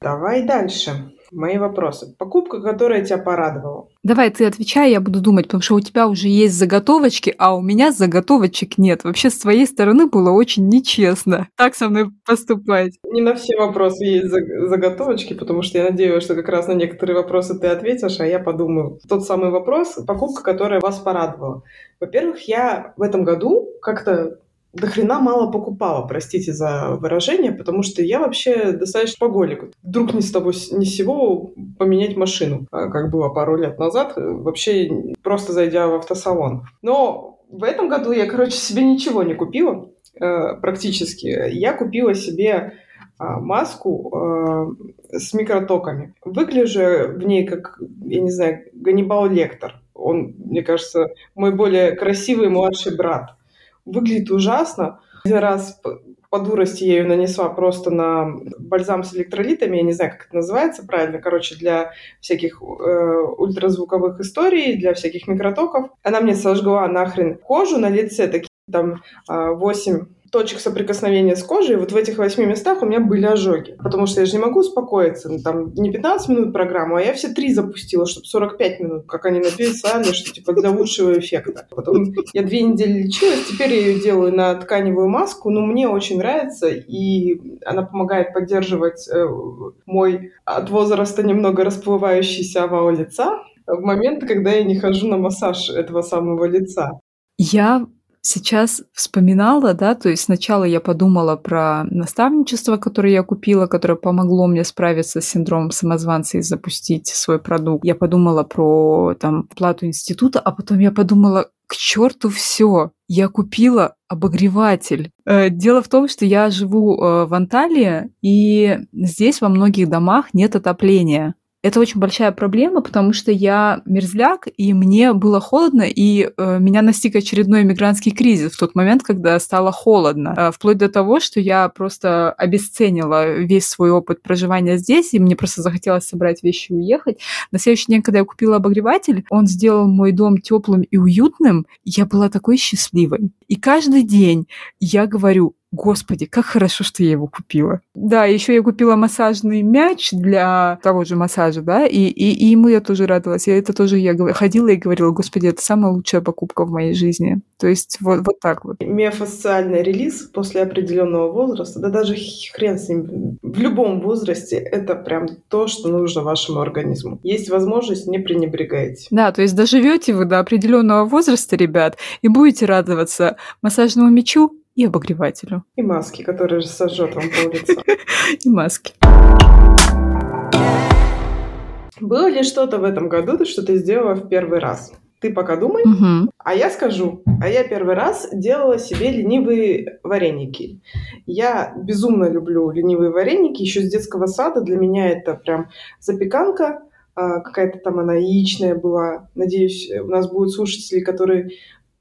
Давай дальше мои вопросы. Покупка, которая тебя порадовала. Давай ты отвечай, я буду думать, потому что у тебя уже есть заготовочки, а у меня заготовочек нет. Вообще с твоей стороны было очень нечестно так со мной поступать. Не на все вопросы есть заготовочки, потому что я надеюсь, что как раз на некоторые вопросы ты ответишь, а я подумаю. Тот самый вопрос, покупка, которая вас порадовала. Во-первых, я в этом году как-то до хрена мало покупала, простите за выражение, потому что я вообще достаточно поголик. Вдруг ни с того ни с сего поменять машину, а как было пару лет назад, вообще просто зайдя в автосалон. Но в этом году я, короче, себе ничего не купила э, практически. Я купила себе а, маску э, с микротоками. Выгляжу в ней как, я не знаю, Ганнибал Лектор. Он, мне кажется, мой более красивый младший брат выглядит ужасно. Один раз по дурости я ее нанесла просто на бальзам с электролитами, я не знаю, как это называется правильно, короче, для всяких э, ультразвуковых историй, для всяких микротоков. Она мне сожгла нахрен кожу на лице, такие там э, 8 точек соприкосновения с кожей, вот в этих восьми местах у меня были ожоги. Потому что я же не могу успокоиться. Ну, там не 15 минут программу, а я все три запустила, чтобы 45 минут, как они написали, что типа для лучшего эффекта. Потом я две недели лечилась, теперь я ее делаю на тканевую маску, но мне очень нравится, и она помогает поддерживать э, мой от возраста немного расплывающийся овал лица в момент, когда я не хожу на массаж этого самого лица. Я сейчас вспоминала, да, то есть сначала я подумала про наставничество, которое я купила, которое помогло мне справиться с синдромом самозванца и запустить свой продукт. Я подумала про там плату института, а потом я подумала, к черту все, я купила обогреватель. Э, дело в том, что я живу э, в Анталии, и здесь во многих домах нет отопления. Это очень большая проблема, потому что я мерзляк, и мне было холодно, и э, меня настиг очередной мигрантский кризис в тот момент, когда стало холодно. Э, вплоть до того, что я просто обесценила весь свой опыт проживания здесь, и мне просто захотелось собрать вещи и уехать. На следующий день, когда я купила обогреватель, он сделал мой дом теплым и уютным, и я была такой счастливой. И каждый день я говорю, Господи, как хорошо, что я его купила. Да, еще я купила массажный мяч для того же массажа, да, и, и, и ему я тоже радовалась. Я это тоже я ходила и говорила, Господи, это самая лучшая покупка в моей жизни. То есть вот, вот так вот. Миофасциальный релиз после определенного возраста, да даже хрен с ним, в любом возрасте это прям то, что нужно вашему организму. Есть возможность, не пренебрегайте. Да, то есть доживете вы до определенного возраста, ребят, и будете радоваться массажному мячу и обогревателю. И маски, которые же сожжет вам пол лица. И маски. Было ли что-то в этом году, что ты сделала в первый раз? Ты пока думай, угу. а я скажу. А я первый раз делала себе ленивые вареники. Я безумно люблю ленивые вареники. Еще с детского сада для меня это прям запеканка. А, какая-то там она яичная была. Надеюсь, у нас будут слушатели, которые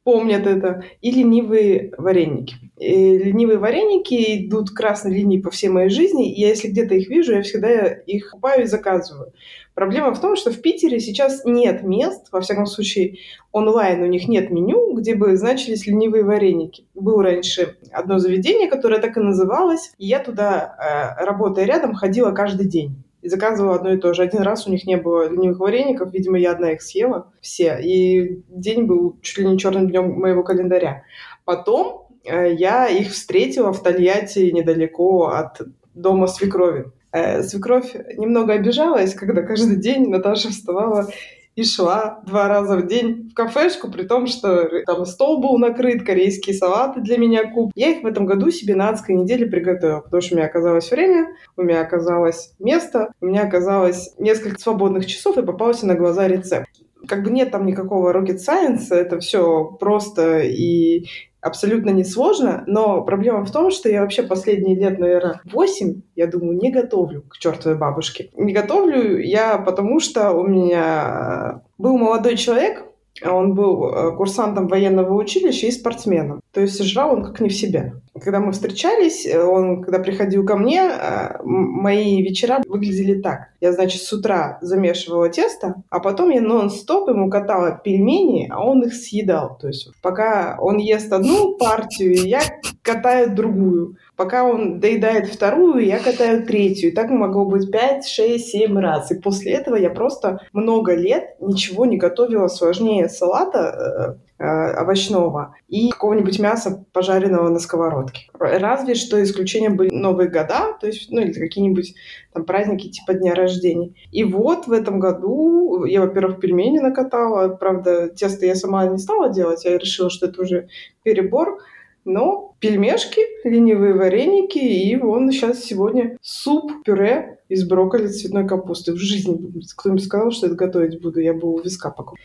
помнят это, и ленивые вареники. И ленивые вареники идут красной линией по всей моей жизни, и я, если где-то их вижу, я всегда их купаю и заказываю. Проблема в том, что в Питере сейчас нет мест, во всяком случае онлайн у них нет меню, где бы значились ленивые вареники. Было раньше одно заведение, которое так и называлось, и я туда, э, работая рядом, ходила каждый день и заказывала одно и то же. Один раз у них не было ленивых вареников, видимо, я одна их съела все, и день был чуть ли не черным днем моего календаря. Потом э, я их встретила в Тольятти недалеко от дома свекрови. Э, свекровь немного обижалась, когда каждый день Наташа вставала и шла два раза в день в кафешку, при том, что там стол был накрыт, корейские салаты для меня куп. Я их в этом году себе на адской неделе приготовила, потому что у меня оказалось время, у меня оказалось место, у меня оказалось несколько свободных часов и попался на глаза рецепт как бы нет там никакого rocket science, это все просто и абсолютно несложно, но проблема в том, что я вообще последние лет, наверное, 8, я думаю, не готовлю к чертовой бабушке. Не готовлю я потому, что у меня был молодой человек, он был э, курсантом военного училища и спортсменом. То есть жрал он как не в себя. Когда мы встречались, э, он, когда приходил ко мне, э, мои вечера выглядели так. Я, значит, с утра замешивала тесто, а потом я нон-стоп ему катала пельмени, а он их съедал. То есть пока он ест одну партию, я катаю другую. Пока он доедает вторую, я катаю третью. И так могло быть 5, 6, 7 раз. И после этого я просто много лет ничего не готовила сложнее салата э, овощного и какого-нибудь мяса, пожаренного на сковородке. Разве что исключением были Новые года, то есть, ну, или какие-нибудь там праздники типа дня рождения. И вот в этом году я, во-первых, пельмени накатала. Правда, тесто я сама не стала делать, я решила, что это уже перебор. Но пельмешки, ленивые вареники и вон сейчас сегодня суп-пюре из брокколи цветной капусты. В жизни кто-нибудь сказал, что это готовить буду, я бы у виска покупала.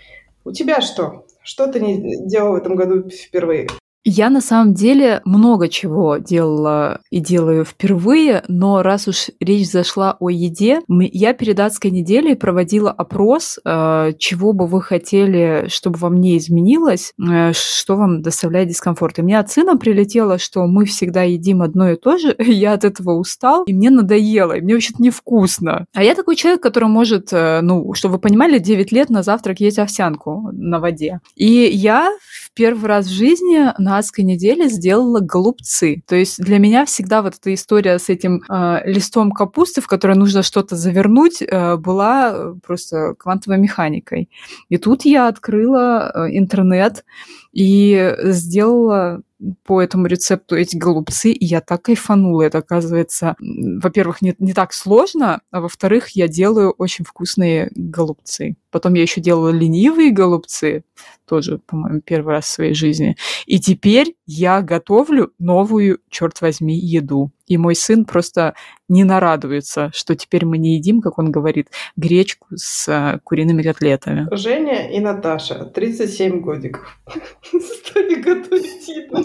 У тебя что? Что ты не делал в этом году впервые? Я на самом деле много чего делала и делаю впервые, но раз уж речь зашла о еде, я перед адской неделей проводила опрос, э, чего бы вы хотели, чтобы во мне изменилось, э, что вам доставляет дискомфорт. И мне от сына прилетело, что мы всегда едим одно и то же, я от этого устал, и мне надоело, и мне вообще-то невкусно. А я такой человек, который может, э, ну, чтобы вы понимали, 9 лет на завтрак есть овсянку на воде. И я в первый раз в жизни на неделе сделала голубцы. То есть для меня всегда вот эта история с этим э, листом капусты, в которой нужно что-то завернуть, э, была просто квантовой механикой. И тут я открыла э, интернет и сделала по этому рецепту эти голубцы, и я так кайфанула. Это, оказывается, во-первых, не, не так сложно, а во-вторых, я делаю очень вкусные голубцы. Потом я еще делала ленивые голубцы, тоже, по-моему, первый раз в своей жизни. И теперь я готовлю новую, черт возьми, еду. И мой сын просто не нарадуется, что теперь мы не едим, как он говорит, гречку с а, куриными котлетами. Женя и Наташа, 37 годиков. Стали готовить еду.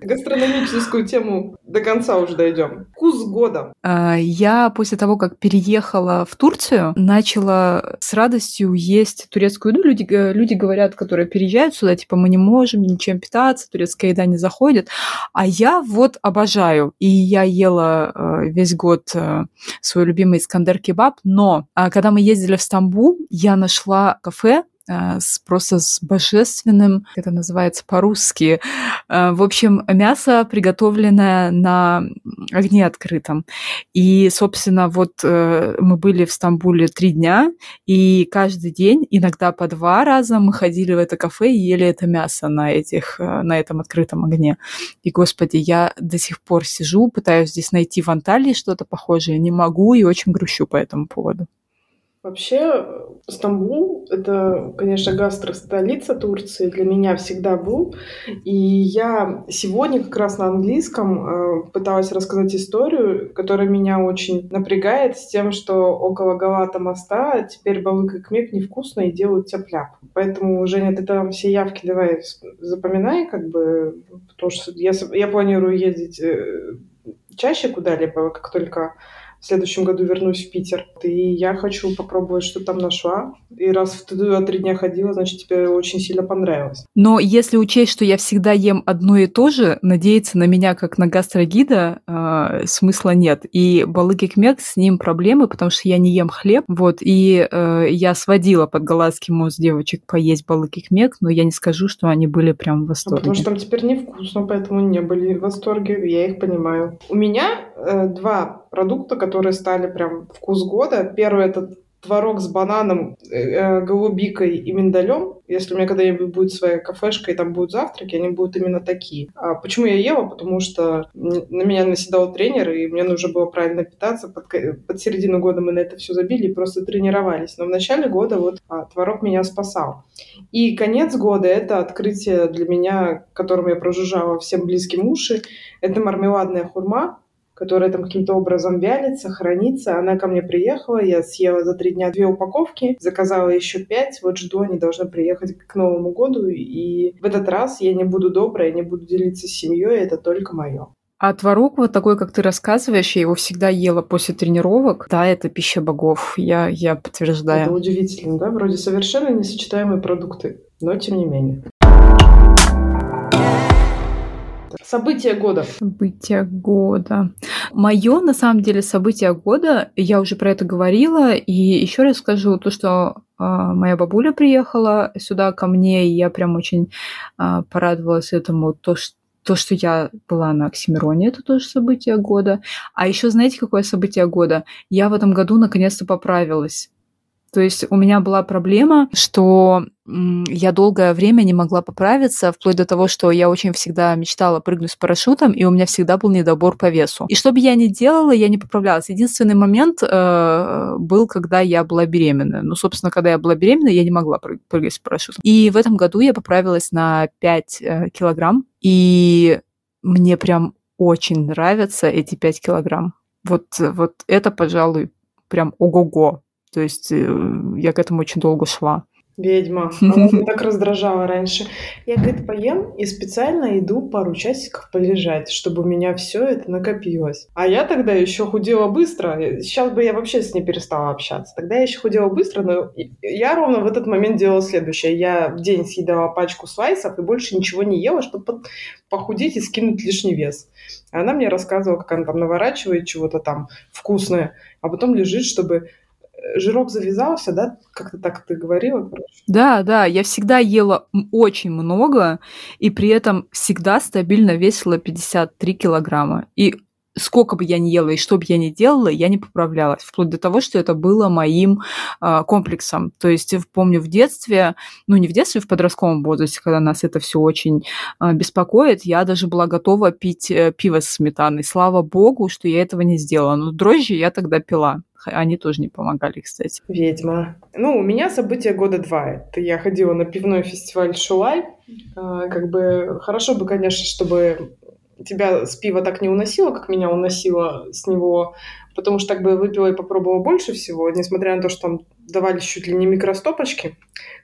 Гастрономическую тему до конца уже дойдем. Вкус года. А, я после того, как переехала в Турцию, начала с радостью есть турецкую еду. Люди, люди говорят, которые переезжают сюда, типа, мы не можем ничем питаться, турецкая еда не заходит. А я вот обожаю. И я ела э, весь год э, свой любимый Искандер кебаб. Но а, когда мы ездили в Стамбул, я нашла кафе, с, просто с божественным, это называется по-русски. А, в общем, мясо, приготовленное на огне открытом. И, собственно, вот э, мы были в Стамбуле три дня, и каждый день, иногда по два раза, мы ходили в это кафе и ели это мясо на, этих, э, на этом открытом огне. И, господи, я до сих пор сижу, пытаюсь здесь найти в Анталии что-то похожее, не могу и очень грущу по этому поводу. Вообще, Стамбул — это, конечно, гастростолица Турции, для меня всегда был. И я сегодня как раз на английском э, пыталась рассказать историю, которая меня очень напрягает с тем, что около Галата моста теперь балык и кмек невкусно и делают тяп-ляп. Поэтому, Женя, ты там все явки давай запоминай, как бы, потому что я, я планирую ездить э, чаще куда-либо, как только в следующем году вернусь в Питер. И я хочу попробовать, что там нашла. И раз ты туда три дня ходила, значит, тебе очень сильно понравилось. Но если учесть, что я всегда ем одно и то же, надеяться на меня как на гастрогида э, смысла нет. И балык кмек с ним проблемы, потому что я не ем хлеб. Вот, и э, я сводила под голландский мост девочек поесть балык кмек, но я не скажу, что они были прям в восторге. А потому что там теперь невкусно, поэтому не были в восторге, я их понимаю. У меня э, два продукта, которые стали прям вкус года. Первый это творог с бананом, э, э, голубикой и миндалем. Если у меня когда-нибудь будет своя кафешка и там будут завтраки, они будут именно такие. А почему я ела? Потому что на меня наседал тренер, и мне нужно было правильно питаться. Под, под середину года мы на это все забили и просто тренировались. Но в начале года вот а, творог меня спасал. И конец года — это открытие для меня, которым я прожужжала всем близким уши. Это мармеладная хурма, которая там каким-то образом вялится, хранится. Она ко мне приехала, я съела за три дня две упаковки, заказала еще пять, вот жду, они должны приехать к Новому году, и в этот раз я не буду добрая, я не буду делиться с семьей, это только мое. А творог вот такой, как ты рассказываешь, я его всегда ела после тренировок. Да, это пища богов, я, я подтверждаю. Это удивительно, да? Вроде совершенно несочетаемые продукты, но тем не менее. События года. События года. Мое, на самом деле, событие года, я уже про это говорила, и еще раз скажу то, что э, моя бабуля приехала сюда ко мне, и я прям очень э, порадовалась этому, то, что то, что я была на Оксимироне, это тоже событие года. А еще знаете, какое событие года? Я в этом году наконец-то поправилась. То есть у меня была проблема, что я долгое время не могла поправиться, вплоть до того, что я очень всегда мечтала прыгнуть с парашютом, и у меня всегда был недобор по весу. И что бы я ни делала, я не поправлялась. Единственный момент э, был, когда я была беременна. Ну, собственно, когда я была беременна, я не могла прыгать с парашютом. И в этом году я поправилась на 5 э, килограмм, и мне прям очень нравятся эти 5 килограмм. Вот, вот это, пожалуй, прям ого-го. То есть э, я к этому очень долго шла. Ведьма. Она меня так раздражала раньше. Я, говорит, поем и специально иду пару часиков полежать, чтобы у меня все это накопилось. А я тогда еще худела быстро. Сейчас бы я вообще с ней перестала общаться. Тогда я еще худела быстро, но я ровно в этот момент делала следующее. Я в день съедала пачку слайсов и больше ничего не ела, чтобы похудеть и скинуть лишний вес. Она мне рассказывала, как она там наворачивает чего-то там вкусное, а потом лежит, чтобы жирок завязался, да? Как-то так ты говорила. Да, да, я всегда ела очень много, и при этом всегда стабильно весила 53 килограмма. И сколько бы я ни ела и что бы я ни делала, я не поправлялась. Вплоть до того, что это было моим э, комплексом. То есть помню в детстве, ну не в детстве, в подростковом возрасте, когда нас это все очень э, беспокоит, я даже была готова пить э, пиво с сметаной. Слава богу, что я этого не сделала. Но дрожжи я тогда пила. Они тоже не помогали, кстати. Ведьма. Ну, у меня событие года два. Это я ходила на пивной фестиваль Шулай. А, как бы хорошо бы, конечно, чтобы тебя с пива так не уносило, как меня уносило с него, потому что так бы выпила и попробовала больше всего, несмотря на то, что там давали чуть ли не микростопочки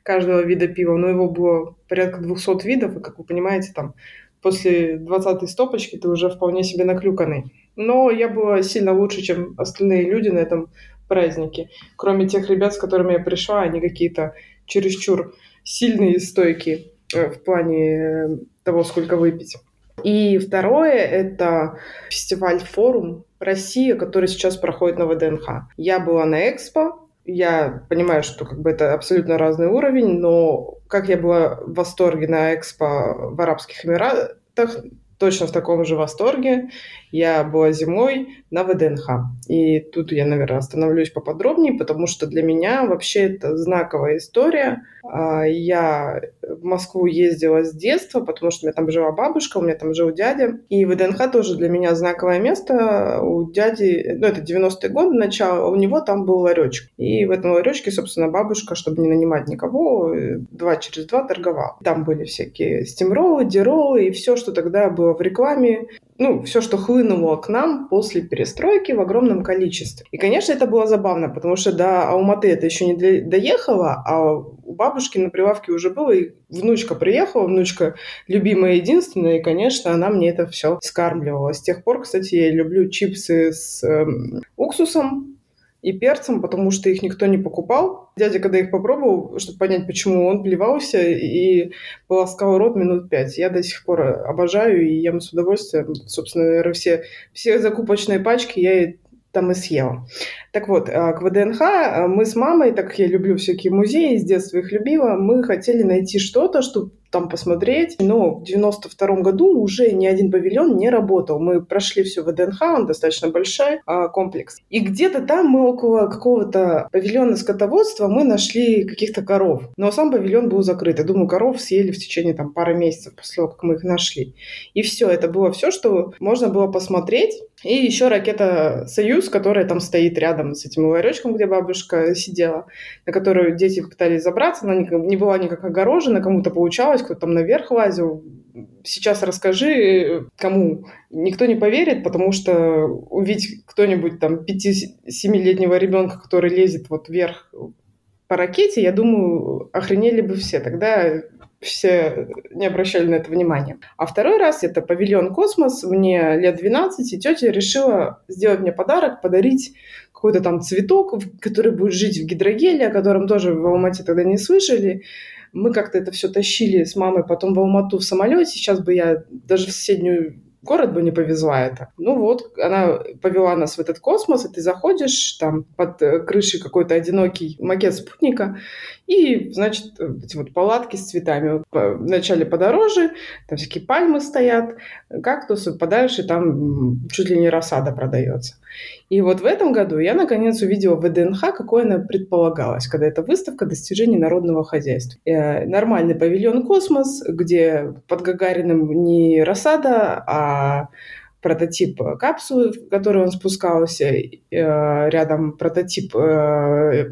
каждого вида пива, но его было порядка 200 видов, и, как вы понимаете, там после 20-й стопочки ты уже вполне себе наклюканный. Но я была сильно лучше, чем остальные люди на этом празднике. Кроме тех ребят, с которыми я пришла, они какие-то чересчур сильные и стойкие э, в плане э, того, сколько выпить. И второе — это фестиваль «Форум Россия», который сейчас проходит на ВДНХ. Я была на Экспо, я понимаю, что как бы это абсолютно разный уровень, но как я была в восторге на Экспо в Арабских Эмиратах, точно в таком же восторге я была зимой на ВДНХ. И тут я, наверное, остановлюсь поподробнее, потому что для меня вообще это знаковая история. А, я в Москву ездила с детства, потому что у меня там жила бабушка, у меня там жил дядя. И ВДНХ тоже для меня знаковое место. У дяди, ну это 90-е годы, начало, у него там был ларечек. И в этом ларечке, собственно, бабушка, чтобы не нанимать никого, два через два торговала. Там были всякие стимролы, диролы и все, что тогда было в рекламе ну, все, что хлынуло к нам после перестройки в огромном количестве. И, конечно, это было забавно, потому что до Алматы это еще не доехало, а у бабушки на прилавке уже было, и внучка приехала, внучка любимая единственная, и, конечно, она мне это все скармливала. С тех пор, кстати, я люблю чипсы с э, уксусом, и перцем, потому что их никто не покупал. Дядя, когда их попробовал, чтобы понять, почему, он плевался и полоскал рот минут пять. Я до сих пор обожаю и ем с удовольствием. Собственно, наверное, все, все закупочные пачки я там и съела. Так вот, э, к ВДНХ э, мы с мамой, так как я люблю всякие музеи, с детства их любила, мы хотели найти что-то, что там посмотреть. Но в 92 году уже ни один павильон не работал. Мы прошли все ВДНХ, он достаточно большой а, комплекс. И где-то там мы около какого-то павильона скотоводства мы нашли каких-то коров. Но сам павильон был закрыт. Я думаю, коров съели в течение там пары месяцев после того, как мы их нашли. И все, это было все, что можно было посмотреть. И еще ракета «Союз», которая там стоит рядом с этим ларечком, где бабушка сидела, на которую дети пытались забраться. Она не была никак огорожена, кому-то получалось, кто там наверх лазил. Сейчас расскажи, кому. Никто не поверит, потому что увидеть кто-нибудь там 5-7-летнего ребенка, который лезет вот вверх по ракете, я думаю, охренели бы все. Тогда все не обращали на это внимания. А второй раз это павильон «Космос». Мне лет 12, и тетя решила сделать мне подарок, подарить какой-то там цветок, который будет жить в гидрогеле, о котором тоже в Алмате тогда не слышали. Мы как-то это все тащили с мамой потом в Алмату в самолете. Сейчас бы я даже в соседнюю город бы не повезла это. Ну вот, она повела нас в этот космос, и ты заходишь, там под э, крышей какой-то одинокий макет спутника, и, значит, эти вот палатки с цветами. Вначале подороже, там всякие пальмы стоят, кактусы, подальше там чуть ли не рассада продается. И вот в этом году я, наконец, увидела ВДНХ, какой она предполагалась, когда это выставка достижений народного хозяйства. Э, нормальный павильон «Космос», где под Гагариным не рассада, а прототип капсулы, в которой он спускался, э, рядом прототип э,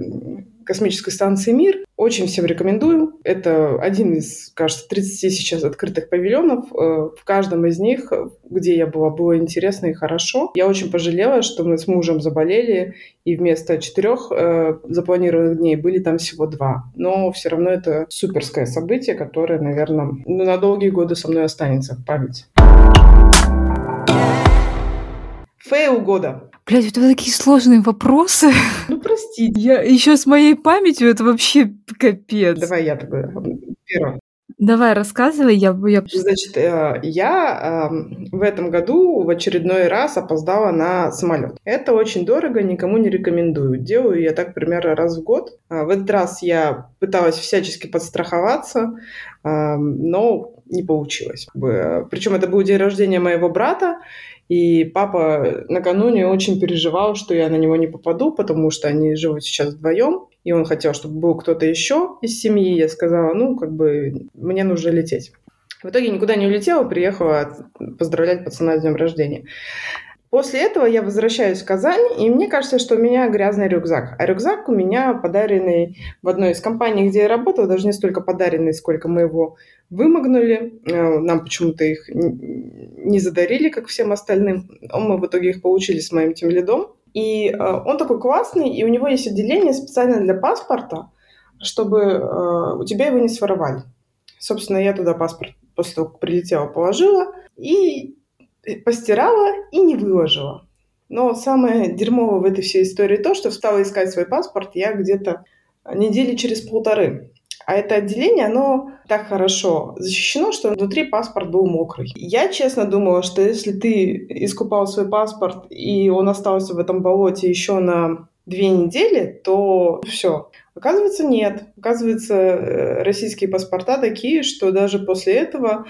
космической станции «Мир». Очень всем рекомендую. Это один из, кажется, 30 сейчас открытых павильонов. Э, в каждом из них, где я была, было интересно и хорошо. Я очень пожалела, что мы с мужем заболели, и вместо четырех э, запланированных дней были там всего два. Но все равно это суперское событие, которое, наверное, ну, на долгие годы со мной останется в памяти. Фейл года. Блять, это такие сложные вопросы. Ну, прости. Я еще с моей памятью это вообще капец. Давай я тогда первым. Давай, рассказывай, я... я... Значит, э, я в этом году в очередной раз опоздала на самолет. Это очень дорого, никому не рекомендую. Делаю я так примерно раз в год. А, в этот раз я пыталась всячески подстраховаться, но не получилось. Причем это был день рождения моего брата, и папа накануне очень переживал, что я на него не попаду, потому что они живут сейчас вдвоем, и он хотел, чтобы был кто-то еще из семьи. Я сказала, ну, как бы, мне нужно лететь. В итоге никуда не улетела, приехала поздравлять пацана с днем рождения. После этого я возвращаюсь в Казань, и мне кажется, что у меня грязный рюкзак. А рюкзак у меня подаренный в одной из компаний, где я работала, даже не столько подаренный, сколько мы его вымогнули. Э, нам почему-то их не задарили, как всем остальным. Мы в итоге их получили с моим тем лидом. И э, он такой классный, и у него есть отделение специально для паспорта, чтобы э, у тебя его не своровали. Собственно, я туда паспорт после того, как прилетела, положила и постирала и не выложила. Но самое дерьмовое в этой всей истории то, что встала искать свой паспорт я где-то недели через полторы. А это отделение, оно так хорошо защищено, что внутри паспорт был мокрый. Я честно думала, что если ты искупал свой паспорт, и он остался в этом болоте еще на две недели, то все. Оказывается, нет. Оказывается, э, российские паспорта такие, что даже после этого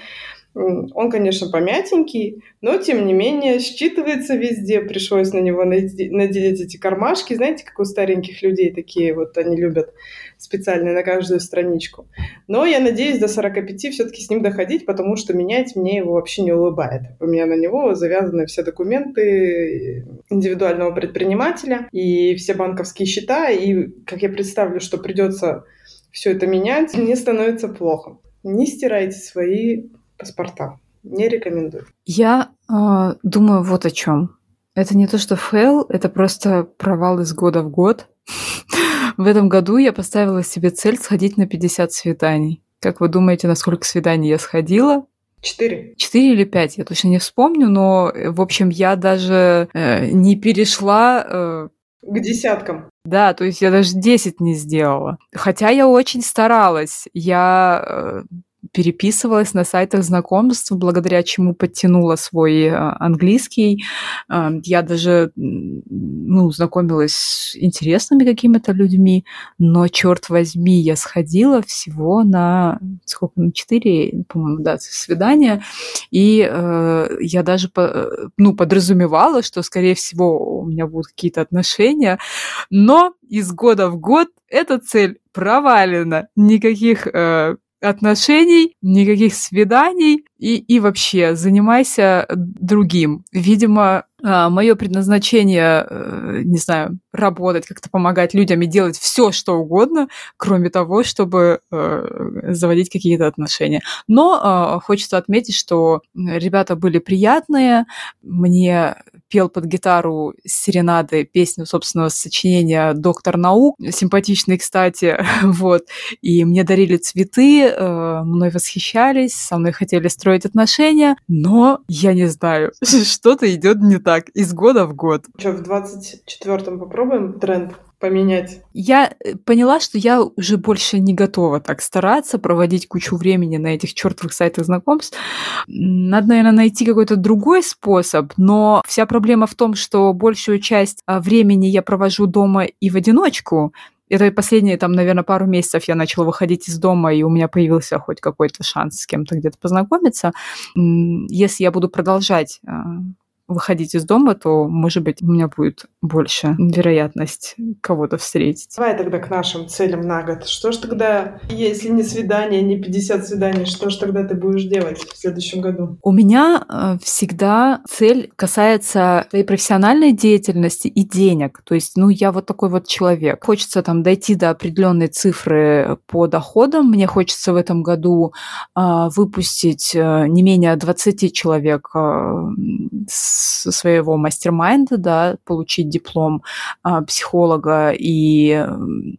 он, конечно, помятенький, но, тем не менее, считывается везде. Пришлось на него наделить эти кармашки. Знаете, как у стареньких людей такие вот они любят специально на каждую страничку. Но я надеюсь до 45 все-таки с ним доходить, потому что менять мне его вообще не улыбает. У меня на него завязаны все документы индивидуального предпринимателя и все банковские счета. И как я представлю, что придется все это менять, мне становится плохо. Не стирайте свои паспорта. Не рекомендую. Я э, думаю вот о чем. Это не то, что fail, это просто провал из года в год. в этом году я поставила себе цель сходить на 50 свиданий. Как вы думаете, на сколько свиданий я сходила? Четыре. Четыре или пять, я точно не вспомню, но, в общем, я даже э, не перешла... Э, к десяткам. Да, то есть я даже 10 не сделала. Хотя я очень старалась. Я э, переписывалась на сайтах знакомств, благодаря чему подтянула свой э, английский. Э, я даже ну, знакомилась с интересными какими-то людьми, но, черт возьми, я сходила всего на сколько, на четыре, по-моему, да, свидания, и э, я даже ну, подразумевала, что, скорее всего, у меня будут какие-то отношения, но из года в год эта цель провалена. Никаких э, отношений, никаких свиданий и, и вообще занимайся другим. Видимо, а, мое предназначение, э, не знаю, работать, как-то помогать людям и делать все, что угодно, кроме того, чтобы э, заводить какие-то отношения. Но а, хочется отметить, что ребята были приятные. Мне пел под гитару серенады песню собственного сочинения «Доктор наук», симпатичный, кстати, вот. И мне дарили цветы, э, мной восхищались, со мной хотели строить отношения, но я не знаю, что-то идет не так из года в год. Что, в 24-м попробуем тренд поменять? Я э, поняла, что я уже больше не готова так стараться, проводить кучу времени на этих чертовых сайтах знакомств. Надо, наверное, найти какой-то другой способ, но вся проблема в том, что большую часть а, времени я провожу дома и в одиночку, это последние, там, наверное, пару месяцев я начала выходить из дома, и у меня появился хоть какой-то шанс с кем-то где-то познакомиться. Если я буду продолжать а, выходить из дома, то, может быть, у меня будет больше вероятность кого-то встретить. Давай тогда к нашим целям на год. Что ж тогда, если не свидание, не 50 свиданий, что ж тогда ты будешь делать в следующем году? У меня э, всегда цель касается твоей профессиональной деятельности и денег. То есть, ну, я вот такой вот человек. Хочется там дойти до определенной цифры по доходам. Мне хочется в этом году э, выпустить э, не менее 20 человек э, с своего мастер-майнда, да, получить диплом а, психолога и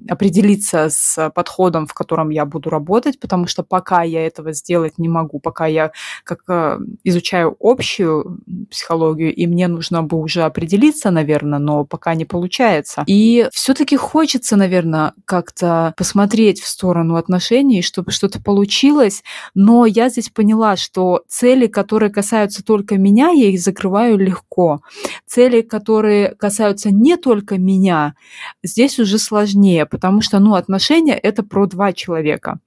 определиться с подходом, в котором я буду работать, потому что пока я этого сделать не могу, пока я как а, изучаю общую психологию, и мне нужно бы уже определиться, наверное, но пока не получается. И все-таки хочется, наверное, как-то посмотреть в сторону отношений, чтобы что-то получилось, но я здесь поняла, что цели, которые касаются только меня, я их закрываю понимаю легко. Цели, которые касаются не только меня, здесь уже сложнее, потому что ну, отношения — это про два человека.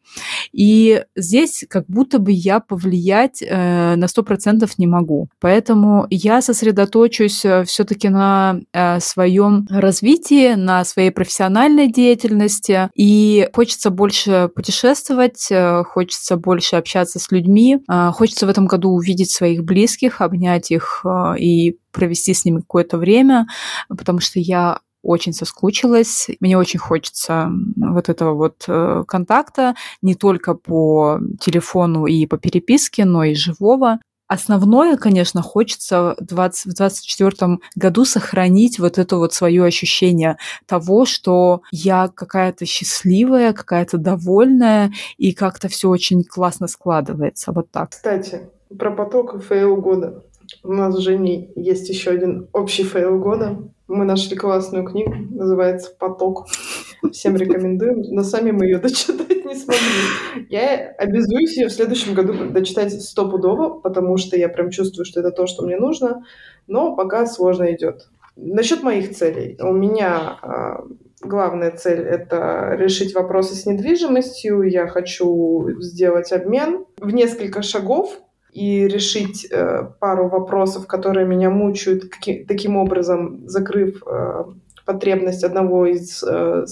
И здесь как будто бы я повлиять э, на сто процентов не могу. Поэтому я сосредоточусь э, все-таки на э, своем развитии, на своей профессиональной деятельности. И хочется больше путешествовать, э, хочется больше общаться с людьми, э, хочется в этом году увидеть своих близких, обнять их э, и провести с ними какое-то время, потому что я очень соскучилась. Мне очень хочется вот этого вот э, контакта не только по телефону и по переписке, но и живого. Основное, конечно, хочется в 2024 году сохранить вот это вот свое ощущение того, что я какая-то счастливая, какая-то довольная, и как-то все очень классно складывается. Вот так. Кстати, про поток fail года. У нас с Женей есть еще один общий fail года. Мы нашли классную книгу, называется «Поток». Всем рекомендуем, но сами мы ее дочитать не смогли. Я обязуюсь ее в следующем году дочитать стопудово, потому что я прям чувствую, что это то, что мне нужно, но пока сложно идет. Насчет моих целей. У меня а, главная цель — это решить вопросы с недвижимостью. Я хочу сделать обмен в несколько шагов, и решить э, пару вопросов, которые меня мучают, каким, таким образом закрыв э, потребность одного из э,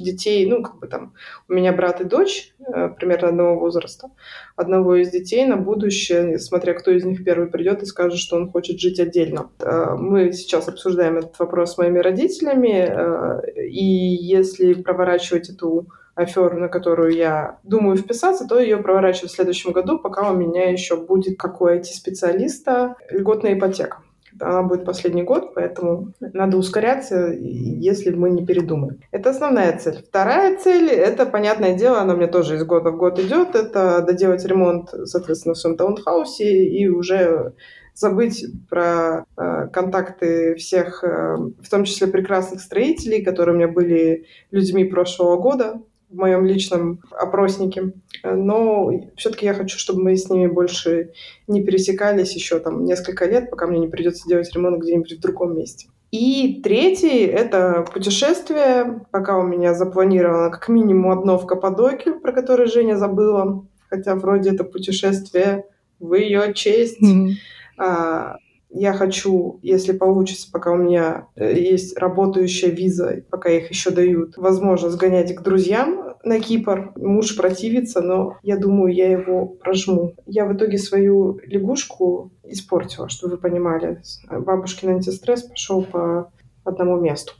детей, ну, как бы там, у меня брат и дочь э, примерно одного возраста, одного из детей на будущее, смотря кто из них первый придет и скажет, что он хочет жить отдельно. Э, мы сейчас обсуждаем этот вопрос с моими родителями, э, и если проворачивать эту аферу, на которую я думаю вписаться, то ее проворачиваю в следующем году, пока у меня еще будет какой IT-специалиста льготная ипотека. Она будет последний год, поэтому надо ускоряться, если мы не передумаем. Это основная цель. Вторая цель, это, понятное дело, она мне тоже из года в год идет, это доделать ремонт, соответственно, в своем таунхаусе и уже забыть про э, контакты всех, э, в том числе прекрасных строителей, которые у меня были людьми прошлого года, в моем личном опроснике. Но все-таки я хочу, чтобы мы с ними больше не пересекались еще там несколько лет, пока мне не придется делать ремонт где-нибудь в другом месте. И третий — это путешествие. Пока у меня запланировано как минимум одно в Каппадокию, про которое Женя забыла. Хотя вроде это путешествие в ее честь. Mm-hmm. А, я хочу, если получится, пока у меня э, есть работающая виза, пока их еще дают, возможно, сгонять к друзьям на Кипр. Муж противится, но я думаю, я его прожму. Я в итоге свою лягушку испортила, чтобы вы понимали. Бабушкин антистресс пошел по одному месту.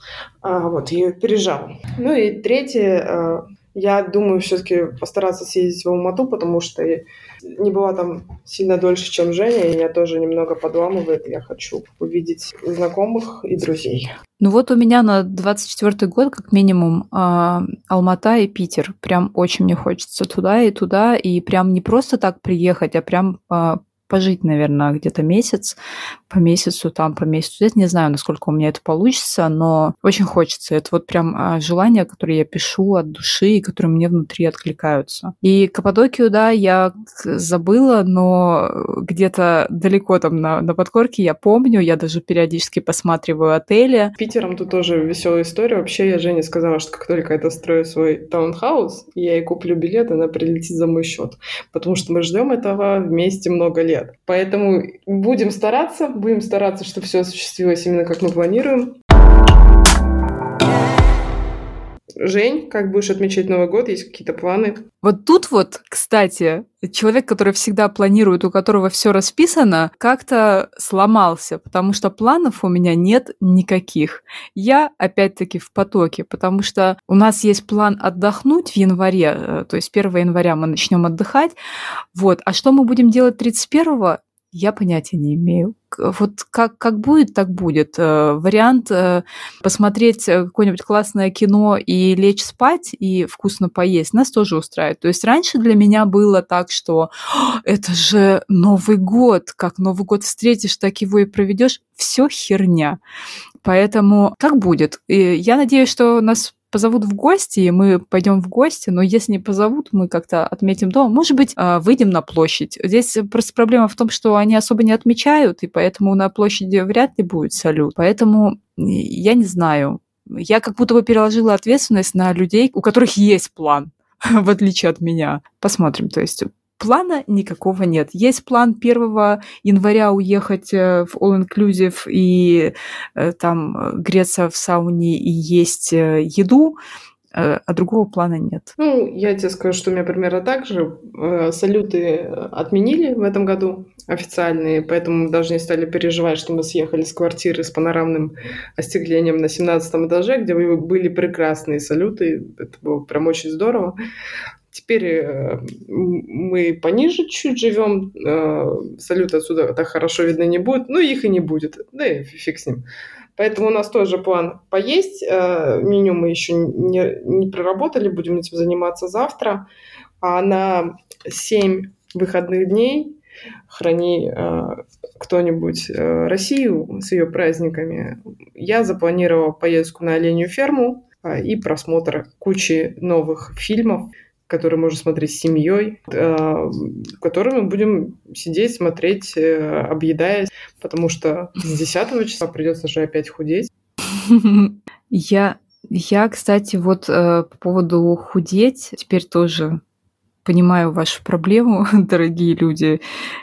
А, вот, я пережал. Ну и третье, э, я думаю все-таки постараться съездить в Алмату, потому что не была там сильно дольше, чем Женя, и меня тоже немного подламывает. Я хочу увидеть знакомых и друзей. Ну вот у меня на 24 год как минимум э, Алмата и Питер. Прям очень мне хочется туда и туда, и прям не просто так приехать, а прям э, пожить, наверное, где-то месяц, по месяцу там, по месяцу. Я не знаю, насколько у меня это получится, но очень хочется. Это вот прям а, желание, которое я пишу от души и которые мне внутри откликаются. И Каппадокию, да, я забыла, но где-то далеко там на, на подкорке я помню, я даже периодически посматриваю отели. Питером тут тоже веселая история. Вообще я Жене сказала, что как только я дострою свой таунхаус, я ей куплю билет, она прилетит за мой счет. Потому что мы ждем этого вместе много лет. Поэтому будем стараться, будем стараться, чтобы все осуществилось именно как мы планируем. Жень, как будешь отмечать Новый год? Есть какие-то планы? Вот тут вот, кстати, человек, который всегда планирует, у которого все расписано, как-то сломался, потому что планов у меня нет никаких. Я опять-таки в потоке, потому что у нас есть план отдохнуть в январе, э, то есть 1 января мы начнем отдыхать. Вот. А что мы будем делать 31 я понятия не имею. Вот как, как будет, так будет. Э, вариант э, посмотреть э, какое-нибудь классное кино и лечь спать и вкусно поесть нас тоже устраивает. То есть раньше для меня было так, что это же Новый год, как Новый год встретишь, так его и проведешь. Все херня. Поэтому как будет. И я надеюсь, что нас позовут в гости, и мы пойдем в гости, но если не позовут, мы как-то отметим дома. Может быть, а, выйдем на площадь. Здесь просто проблема в том, что они особо не отмечают, и поэтому на площади вряд ли будет салют. Поэтому я не знаю. Я как будто бы переложила ответственность на людей, у которых есть план в отличие от меня. Посмотрим. То есть плана никакого нет. Есть план 1 января уехать э, в All Inclusive и э, там э, греться в сауне и есть еду, а другого плана нет. Ну, я тебе скажу, что у меня примерно так же. Салюты отменили в этом году официальные, поэтому даже не стали переживать, что мы съехали с квартиры с панорамным остеклением на 17 этаже, где были прекрасные салюты. Это было прям очень здорово. Теперь э, мы пониже чуть живем, э, салют отсюда так хорошо видно не будет, ну их и не будет, да и фиг с ним. Поэтому у нас тоже план поесть. Э, меню мы еще не, не проработали, будем этим заниматься завтра. А на 7 выходных дней храни кто-нибудь Россию с ее праздниками, я запланировала поездку на оленью ферму и просмотр кучи новых фильмов который можно смотреть с семьей, э, который мы будем сидеть, смотреть, э, объедаясь, потому что с 10 числа придется же опять худеть. Я, я, кстати, вот э, по поводу худеть теперь тоже понимаю вашу проблему, дорогие люди,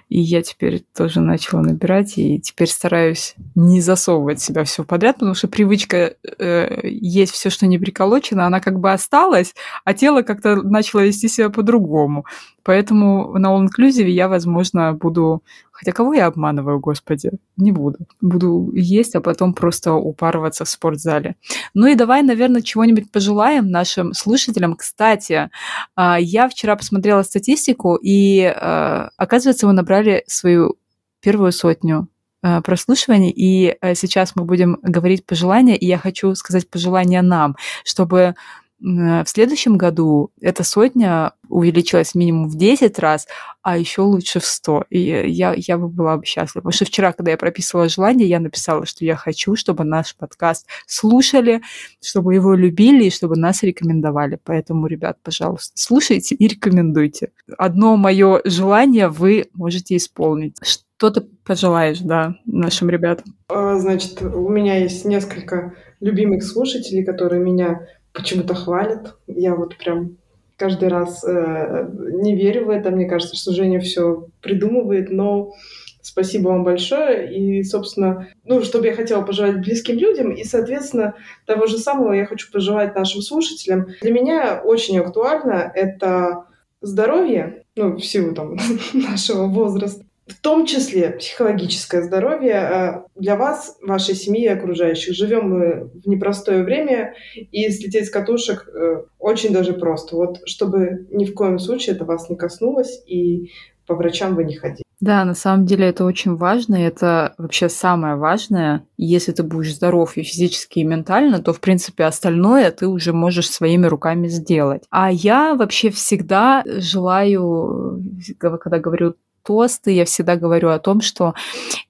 и я теперь тоже начала набирать, и теперь стараюсь не засовывать себя все подряд, потому что привычка э, есть все, что не приколочено, она как бы осталась, а тело как-то начало вести себя по-другому. Поэтому на All Inclusive я, возможно, буду... Хотя кого я обманываю, господи? Не буду. Буду есть, а потом просто упарываться в спортзале. Ну и давай, наверное, чего-нибудь пожелаем нашим слушателям. Кстати, а, я вчера посмотрела статистику, и а, оказывается, мы набрали свою первую сотню а, прослушиваний, и сейчас мы будем говорить пожелания, и я хочу сказать пожелания нам, чтобы в следующем году эта сотня увеличилась минимум в 10 раз, а еще лучше в 100. И я, я бы была бы счастлива. Потому что вчера, когда я прописывала желание, я написала, что я хочу, чтобы наш подкаст слушали, чтобы его любили и чтобы нас рекомендовали. Поэтому, ребят, пожалуйста, слушайте и рекомендуйте. Одно мое желание вы можете исполнить. Что ты пожелаешь, да, нашим ребятам? А, значит, у меня есть несколько любимых слушателей, которые меня почему-то хвалят. Я вот прям каждый раз э, не верю в это. Мне кажется, что Женя все придумывает, но спасибо вам большое. И, собственно, ну, что бы я хотела пожелать близким людям, и, соответственно, того же самого я хочу пожелать нашим слушателям. Для меня очень актуально это здоровье, ну, в силу там нашего возраста, в том числе психологическое здоровье э, для вас, вашей семьи и окружающих. Живем мы в непростое время, и слететь с катушек э, очень даже просто. Вот чтобы ни в коем случае это вас не коснулось, и по врачам вы не ходили. Да, на самом деле это очень важно, и это вообще самое важное. Если ты будешь здоров и физически, и ментально, то, в принципе, остальное ты уже можешь своими руками сделать. А я вообще всегда желаю, когда говорю тосты, я всегда говорю о том, что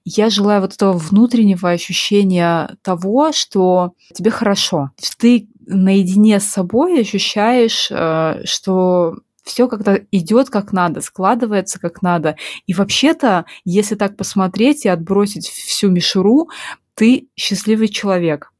я желаю вот этого внутреннего ощущения того, что тебе хорошо. Ты наедине с собой ощущаешь, э, что все как-то идет как надо, складывается как надо. И вообще-то, если так посмотреть и отбросить всю мишуру, ты счастливый человек.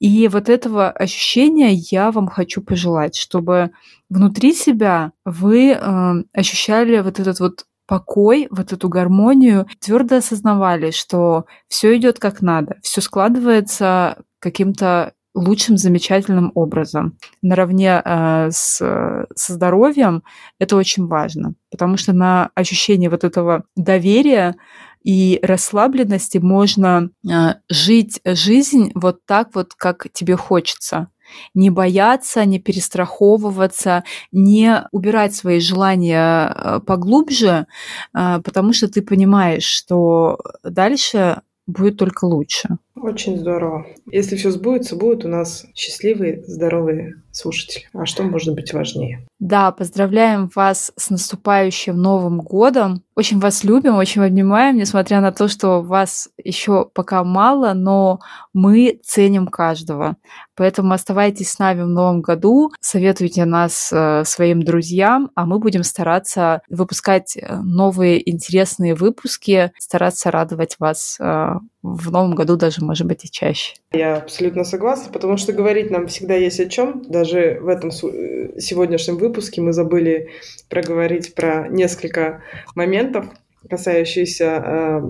И вот этого ощущения я вам хочу пожелать, чтобы внутри себя вы э, ощущали вот этот вот покой, вот эту гармонию, твердо осознавали, что все идет как надо, все складывается каким-то лучшим, замечательным образом. Наравне э, с, со здоровьем это очень важно, потому что на ощущение вот этого доверия и расслабленности можно э, жить жизнь вот так вот, как тебе хочется не бояться, не перестраховываться, не убирать свои желания э, поглубже, э, потому что ты понимаешь, что дальше будет только лучше. Очень здорово. Если все сбудется, будут у нас счастливые, здоровые слушатели. А что может быть важнее? Да, поздравляем вас с наступающим Новым годом. Очень вас любим, очень обнимаем, несмотря на то, что вас еще пока мало, но мы ценим каждого. Поэтому оставайтесь с нами в Новом году, советуйте нас э, своим друзьям, а мы будем стараться выпускать э, новые интересные выпуски, стараться радовать вас э, в новом году даже, может быть, и чаще. Я абсолютно согласна, потому что говорить нам всегда есть о чем. Даже в этом сегодняшнем выпуске мы забыли проговорить про несколько моментов, касающихся э,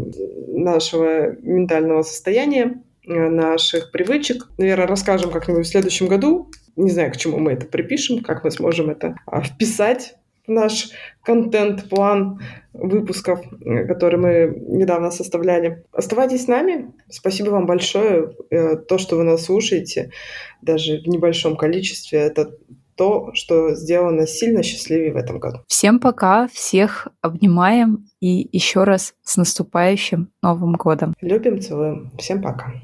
нашего ментального состояния, э, наших привычек. Наверное, расскажем как-нибудь в следующем году. Не знаю, к чему мы это припишем, как мы сможем это а, вписать наш контент-план выпусков, э, который мы недавно составляли. Оставайтесь с нами. Спасибо вам большое. Э, то, что вы нас слушаете, даже в небольшом количестве, это то, что сделано сильно счастливее в этом году. Всем пока, всех обнимаем и еще раз с наступающим Новым годом. Любим, целуем. Всем пока.